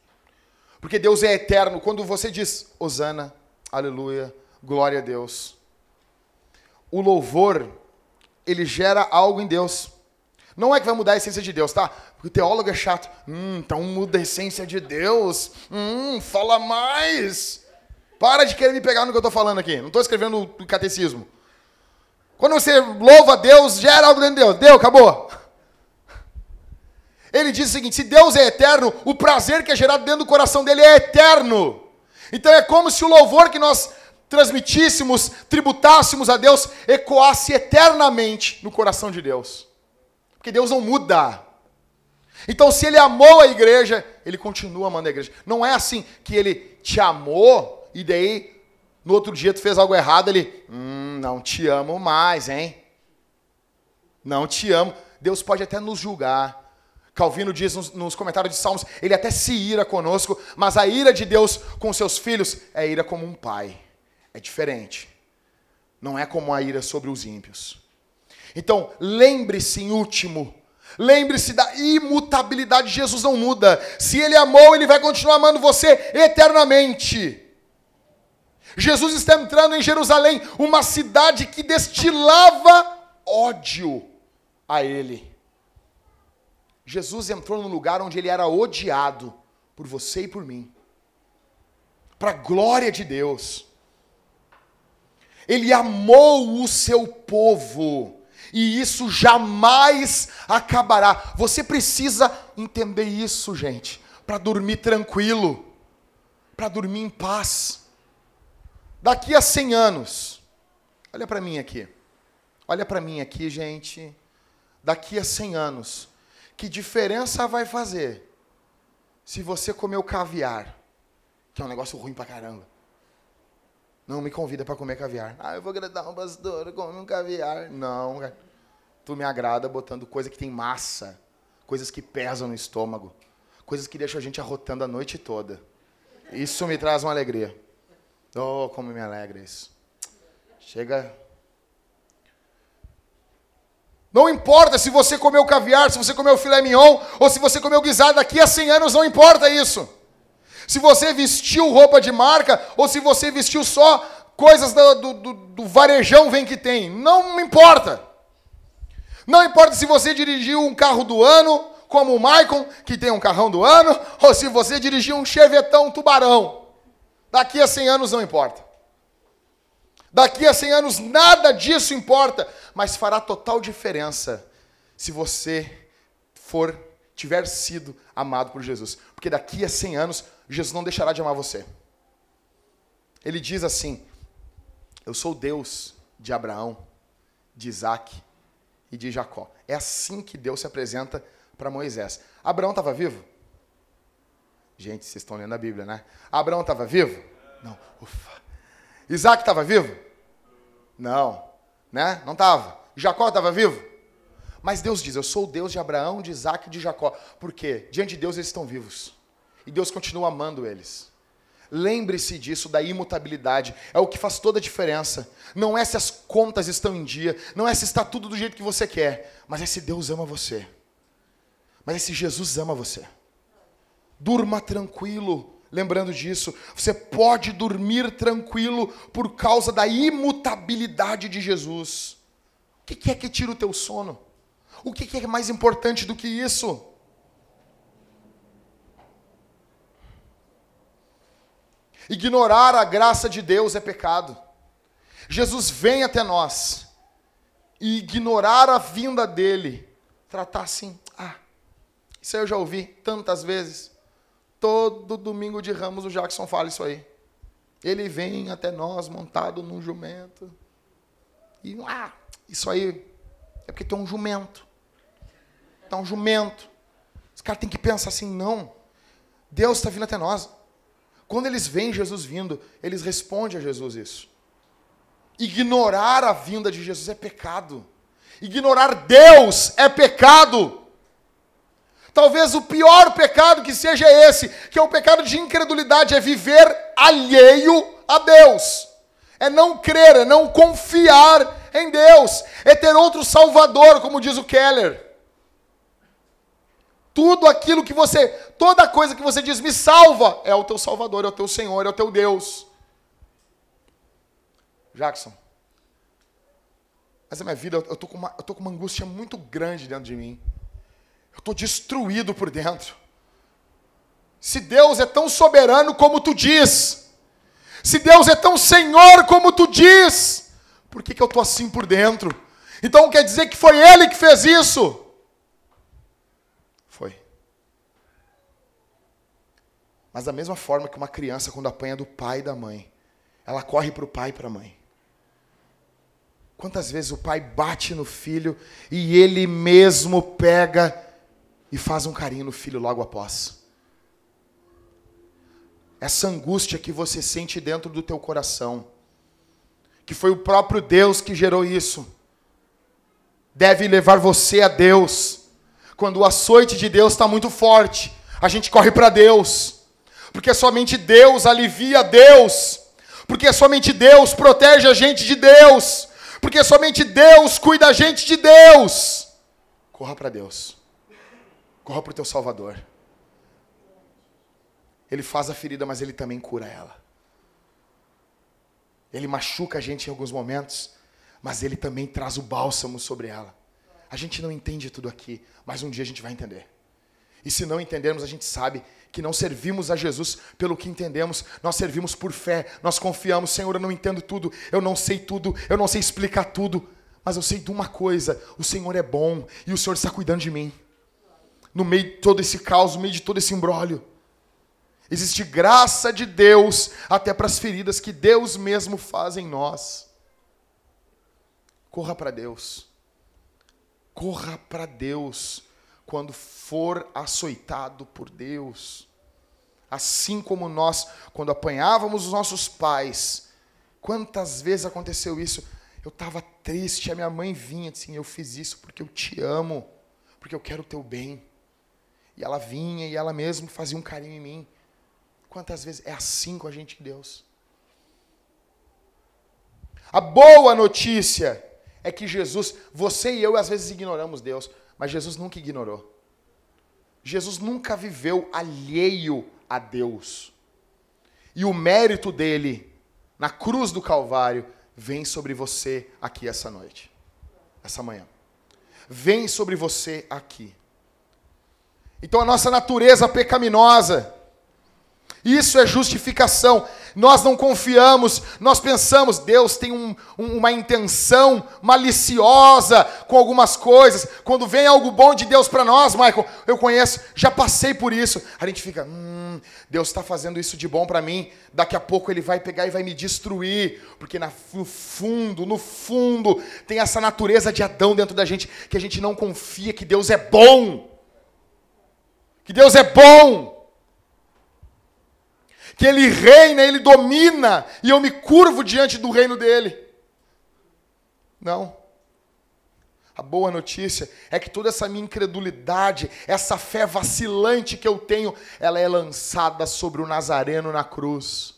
porque Deus é eterno, quando você diz Osana, aleluia, glória a Deus, o louvor, ele gera algo em Deus. Não é que vai mudar a essência de Deus, tá? Porque o teólogo é chato. Hum, então muda a essência de Deus. Hum, fala mais. Para de querer me pegar no que eu estou falando aqui. Não estou escrevendo o catecismo. Quando você louva Deus, gera algo dentro de Deus. Deu, acabou. Ele diz o seguinte: se Deus é eterno, o prazer que é gerado dentro do coração dele é eterno. Então é como se o louvor que nós transmitíssemos, tributássemos a Deus, ecoasse eternamente no coração de Deus. Porque Deus não muda. Então, se ele amou a igreja, ele continua amando a igreja. Não é assim que ele te amou e daí no outro dia tu fez algo errado, ele, hum, não te amo mais, hein? Não te amo. Deus pode até nos julgar. Calvino diz nos, nos, comentários de Salmos, ele até se ira conosco, mas a ira de Deus com seus filhos é ira como um pai. É diferente. Não é como a ira sobre os ímpios. Então, lembre-se em último, lembre-se da imutabilidade. Jesus não muda. Se ele amou, ele vai continuar amando você eternamente. Jesus está entrando em Jerusalém, uma cidade que destilava ódio a ele. Jesus entrou num lugar onde ele era odiado por você e por mim. Para a glória de Deus. Ele amou o seu povo e isso jamais acabará. Você precisa entender isso, gente, para dormir tranquilo, para dormir em paz. Daqui a 100 anos, olha para mim aqui, olha para mim aqui, gente. Daqui a 100 anos, que diferença vai fazer se você comeu caviar, que é um negócio ruim pra caramba? Não me convida para comer caviar. Ah, eu vou agradar um pastor, come um caviar. Não. Tu me agrada botando coisa que tem massa, coisas que pesam no estômago, coisas que deixam a gente arrotando a noite toda. Isso me traz uma alegria. Oh, como me alegra isso. Chega. Não importa se você comeu caviar, se você comeu filé mignon, ou se você comeu guisado, daqui a 100 anos não importa isso se você vestiu roupa de marca ou se você vestiu só coisas do, do, do, varejão vem que tem. Não importa. Não importa se você dirigiu um carro do ano, como o Maicon, que tem um carrão do ano, ou se você dirigiu um chevetão tubarão. Daqui a 100 anos não importa. Daqui a 100 anos nada disso importa, mas fará total diferença se você for tiver sido amado por Jesus. Porque daqui a 100 anos Jesus não deixará de amar você. Ele diz assim: Eu sou Deus de Abraão, de Isaac e de Jacó. É assim que Deus se apresenta para Moisés. Abraão estava vivo? Gente, vocês estão lendo a Bíblia, né? Abraão estava vivo? Não. Ufa. Isaac estava vivo? Não. Né? Não estava. Jacó estava vivo? Mas Deus diz: Eu sou o Deus de Abraão, de Isaac e de Jacó. Por quê? Diante de Deus eles estão vivos. E Deus continua amando eles. Lembre-se disso, da imutabilidade. É o que faz toda a diferença. Não é se as contas estão em dia, não é se está tudo do jeito que você quer, mas é se Deus ama você. Mas é se Jesus ama você. Durma tranquilo, lembrando disso. Você pode dormir tranquilo por causa da imutabilidade de Jesus. O que é que tira o teu sono? O que é mais importante do que isso? Ignorar a graça de Deus é pecado. Jesus vem até nós e ignorar a vinda dele, tratar assim, ah, isso eu já ouvi tantas vezes. Todo domingo de ramos o Jackson fala isso aí. Ele vem até nós montado num jumento. E ah, isso aí é porque tem um jumento. Tem um jumento. Os caras têm que pensar assim, não. Deus está vindo até nós. Quando eles veem Jesus vindo, eles respondem a Jesus isso. Ignorar a vinda de Jesus é pecado. Ignorar Deus é pecado. Talvez o pior pecado que seja esse, que é o pecado de incredulidade, é viver alheio a Deus. É não crer, é não confiar em Deus, é ter outro Salvador, como diz o Keller. Tudo aquilo que você, toda coisa que você diz me salva, é o teu Salvador, é o teu Senhor, é o teu Deus. Jackson, mas a minha vida, eu estou com, uma, eu tô com uma angústia muito grande dentro de mim. Eu estou destruído por dentro. Se Deus é tão soberano como tu diz, se Deus é tão Senhor como tu diz, por que, que eu estou assim por dentro? Então quer dizer que foi Ele que fez isso? Foi. Mas da mesma forma que uma criança, quando apanha do pai e da mãe, ela corre para o pai e para a mãe. Quantas vezes o pai bate no filho e ele mesmo pega e faz um carinho no filho logo após? Essa angústia que você sente dentro do teu coração, que foi o próprio Deus que gerou isso, deve levar você a Deus. Quando o açoite de Deus está muito forte, a gente corre para Deus, porque somente Deus alivia Deus, porque somente Deus protege a gente de Deus porque somente Deus cuida a gente de Deus. Corra para Deus. Corra para o teu Salvador. Ele faz a ferida, mas ele também cura ela. Ele machuca a gente em alguns momentos, mas ele também traz o bálsamo sobre ela. A gente não entende tudo aqui, mas um dia a gente vai entender. E se não entendermos, a gente sabe que não servimos a Jesus pelo que entendemos, nós servimos por fé, nós confiamos, Senhor, eu não entendo tudo, eu não sei tudo, eu não sei explicar tudo, mas eu sei de uma coisa: o Senhor é bom e o Senhor está cuidando de mim. No meio de todo esse caos, no meio de todo esse embrólio, existe graça de Deus até para as feridas que Deus mesmo faz em nós. Corra para Deus. Corra para Deus quando for açoitado por Deus. Assim como nós, quando apanhávamos os nossos pais, quantas vezes aconteceu isso? Eu estava triste, a minha mãe vinha assim: Eu fiz isso porque eu te amo, porque eu quero o teu bem. E ela vinha e ela mesma fazia um carinho em mim. Quantas vezes é assim com a gente de Deus? A boa notícia é que Jesus, você e eu às vezes ignoramos Deus. Mas Jesus nunca ignorou. Jesus nunca viveu alheio a Deus. E o mérito dele na cruz do Calvário vem sobre você aqui essa noite, essa manhã. Vem sobre você aqui. Então a nossa natureza pecaminosa, isso é justificação. Nós não confiamos, nós pensamos, Deus tem um, um, uma intenção maliciosa com algumas coisas. Quando vem algo bom de Deus para nós, Michael, eu conheço, já passei por isso. A gente fica, hum, Deus está fazendo isso de bom para mim. Daqui a pouco Ele vai pegar e vai me destruir. Porque no fundo, no fundo, tem essa natureza de Adão dentro da gente, que a gente não confia que Deus é bom. Que Deus é bom que ele reina, ele domina, e eu me curvo diante do reino dele. Não. A boa notícia é que toda essa minha incredulidade, essa fé vacilante que eu tenho, ela é lançada sobre o Nazareno na cruz.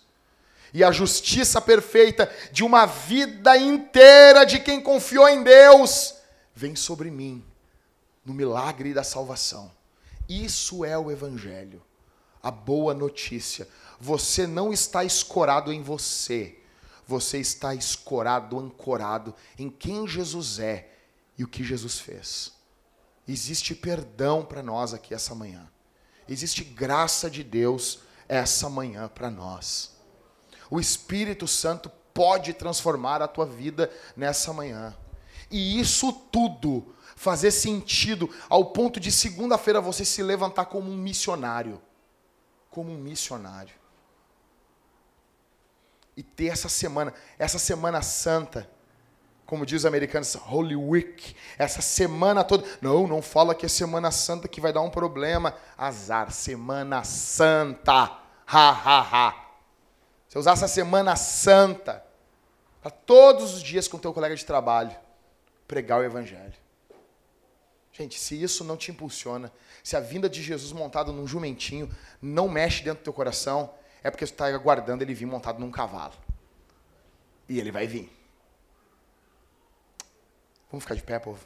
E a justiça perfeita de uma vida inteira de quem confiou em Deus vem sobre mim, no milagre da salvação. Isso é o Evangelho, a boa notícia você não está escorado em você. Você está escorado, ancorado em quem Jesus é e o que Jesus fez. Existe perdão para nós aqui essa manhã. Existe graça de Deus essa manhã para nós. O Espírito Santo pode transformar a tua vida nessa manhã. E isso tudo fazer sentido ao ponto de segunda-feira você se levantar como um missionário. Como um missionário e ter essa semana, essa semana santa, como diz os americanos, Holy Week, essa semana toda. Não, não fala que é semana santa que vai dar um problema. Azar, semana santa. Ha, ha, ha. Você usar essa semana santa para todos os dias com o teu colega de trabalho pregar o evangelho. Gente, se isso não te impulsiona, se a vinda de Jesus montado num jumentinho não mexe dentro do teu coração, é porque você está aguardando ele vir montado num cavalo. E ele vai vir. Vamos ficar de pé, povo?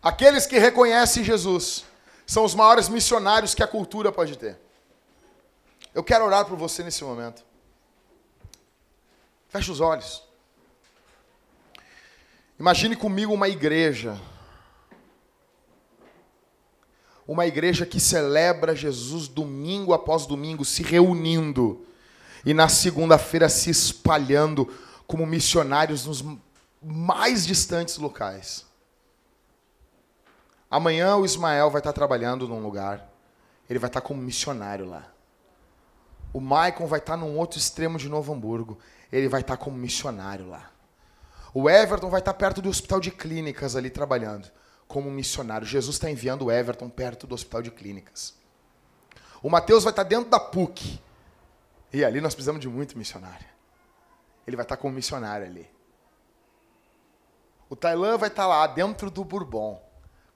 Aqueles que reconhecem Jesus são os maiores missionários que a cultura pode ter. Eu quero orar por você nesse momento. Feche os olhos. Imagine comigo uma igreja. Uma igreja que celebra Jesus domingo após domingo, se reunindo. E na segunda-feira se espalhando como missionários nos mais distantes locais. Amanhã o Ismael vai estar trabalhando num lugar. Ele vai estar como missionário lá. O Maicon vai estar num outro extremo de Novo Hamburgo. Ele vai estar como missionário lá. O Everton vai estar perto do hospital de clínicas ali trabalhando como missionário. Jesus está enviando o Everton perto do hospital de clínicas. O Mateus vai estar dentro da PUC. E ali nós precisamos de muito missionário. Ele vai estar como missionário ali. O Tailã vai estar lá dentro do Bourbon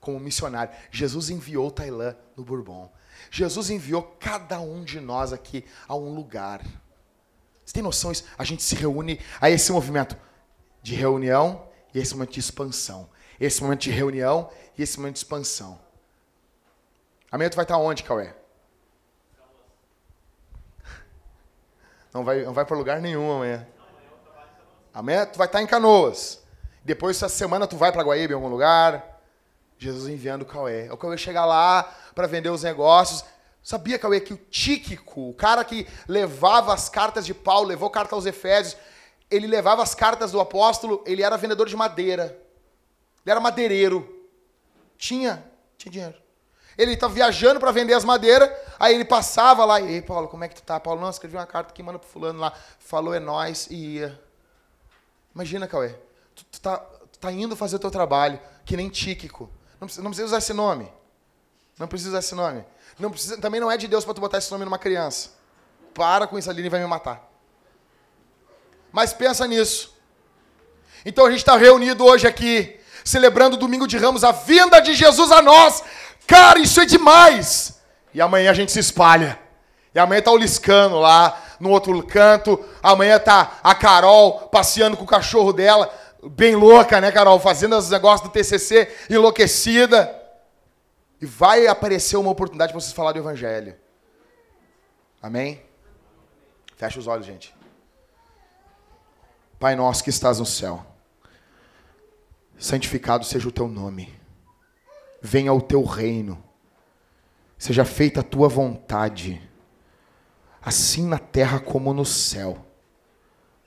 como missionário. Jesus enviou o Tailã no Bourbon. Jesus enviou cada um de nós aqui a um lugar. Você tem noção disso? A gente se reúne a esse movimento de reunião e esse momento de expansão. Esse momento de reunião e esse momento de expansão. Amanhã tu vai estar onde, Cauê? Não vai, não vai para lugar nenhum amanhã. Amanhã tu vai estar em Canoas. Depois, essa semana, tu vai para Guaíba em algum lugar. Jesus enviando o Cauê. O Cauê chega lá para vender os negócios. Sabia, Cauê, que o Tíquico, o cara que levava as cartas de Paulo, levou carta aos Efésios, ele levava as cartas do apóstolo, ele era vendedor de madeira. Ele era madeireiro. Tinha, tinha dinheiro. Ele estava viajando para vender as madeiras, aí ele passava lá, e Paulo, como é que tu tá? Paulo, não, escrevi uma carta que manda pro fulano lá, falou é nós e ia. Imagina, Cauê, tu, tu, tá, tu tá indo fazer o teu trabalho, que nem Tíquico. Não precisa, não precisa usar esse nome. Não precisa usar esse nome. Não precisa, também não é de Deus para tu botar esse nome numa criança. Para com isso, Aline vai me matar. Mas pensa nisso. Então a gente está reunido hoje aqui, celebrando o domingo de ramos, a vinda de Jesus a nós. Cara, isso é demais! E amanhã a gente se espalha. E amanhã tá o Liscano lá, no outro canto. Amanhã tá a Carol passeando com o cachorro dela bem louca, né, Carol? Fazendo os negócios do TCC, enlouquecida. E vai aparecer uma oportunidade para vocês falar do Evangelho. Amém? Fecha os olhos, gente. Pai nosso que estás no céu, santificado seja o teu nome. Venha o teu reino. Seja feita a tua vontade, assim na terra como no céu.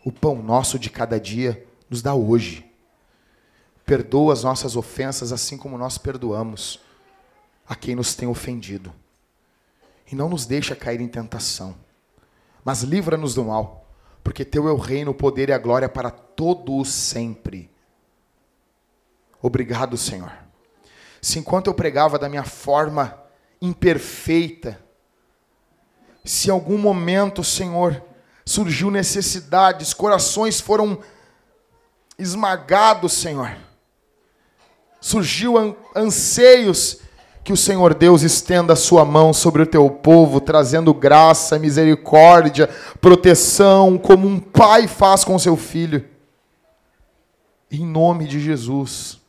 O pão nosso de cada dia nos dá hoje. Perdoa as nossas ofensas, assim como nós perdoamos a quem nos tem ofendido. E não nos deixa cair em tentação, mas livra-nos do mal, porque teu é o reino, o poder e a glória para todo o sempre. Obrigado, Senhor. Se enquanto eu pregava da minha forma imperfeita, se em algum momento, Senhor, surgiu necessidades, corações foram esmagado, Senhor. Surgiu anseios que o Senhor Deus estenda a sua mão sobre o teu povo, trazendo graça, misericórdia, proteção, como um pai faz com seu filho. Em nome de Jesus.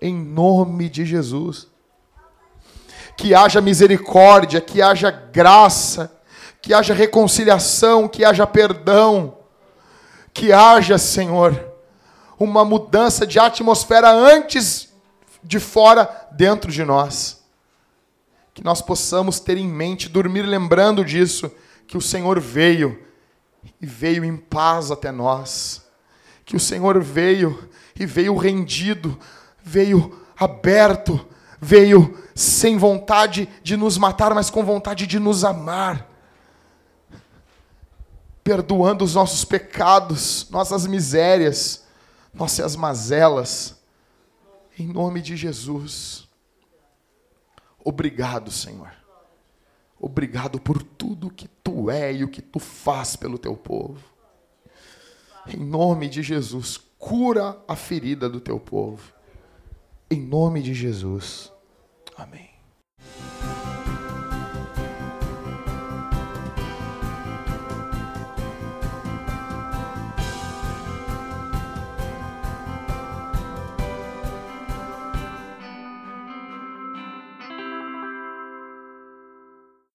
Em nome de Jesus. Que haja misericórdia, que haja graça, que haja reconciliação, que haja perdão. Que haja, Senhor, uma mudança de atmosfera antes de fora, dentro de nós. Que nós possamos ter em mente, dormir lembrando disso, que o Senhor veio e veio em paz até nós. Que o Senhor veio e veio rendido, veio aberto, veio sem vontade de nos matar, mas com vontade de nos amar. Perdoando os nossos pecados, nossas misérias nossas mazelas, em nome de Jesus. Obrigado, Senhor. Obrigado por tudo que tu é e o que tu faz pelo teu povo. Em nome de Jesus, cura a ferida do teu povo. Em nome de Jesus. Amém.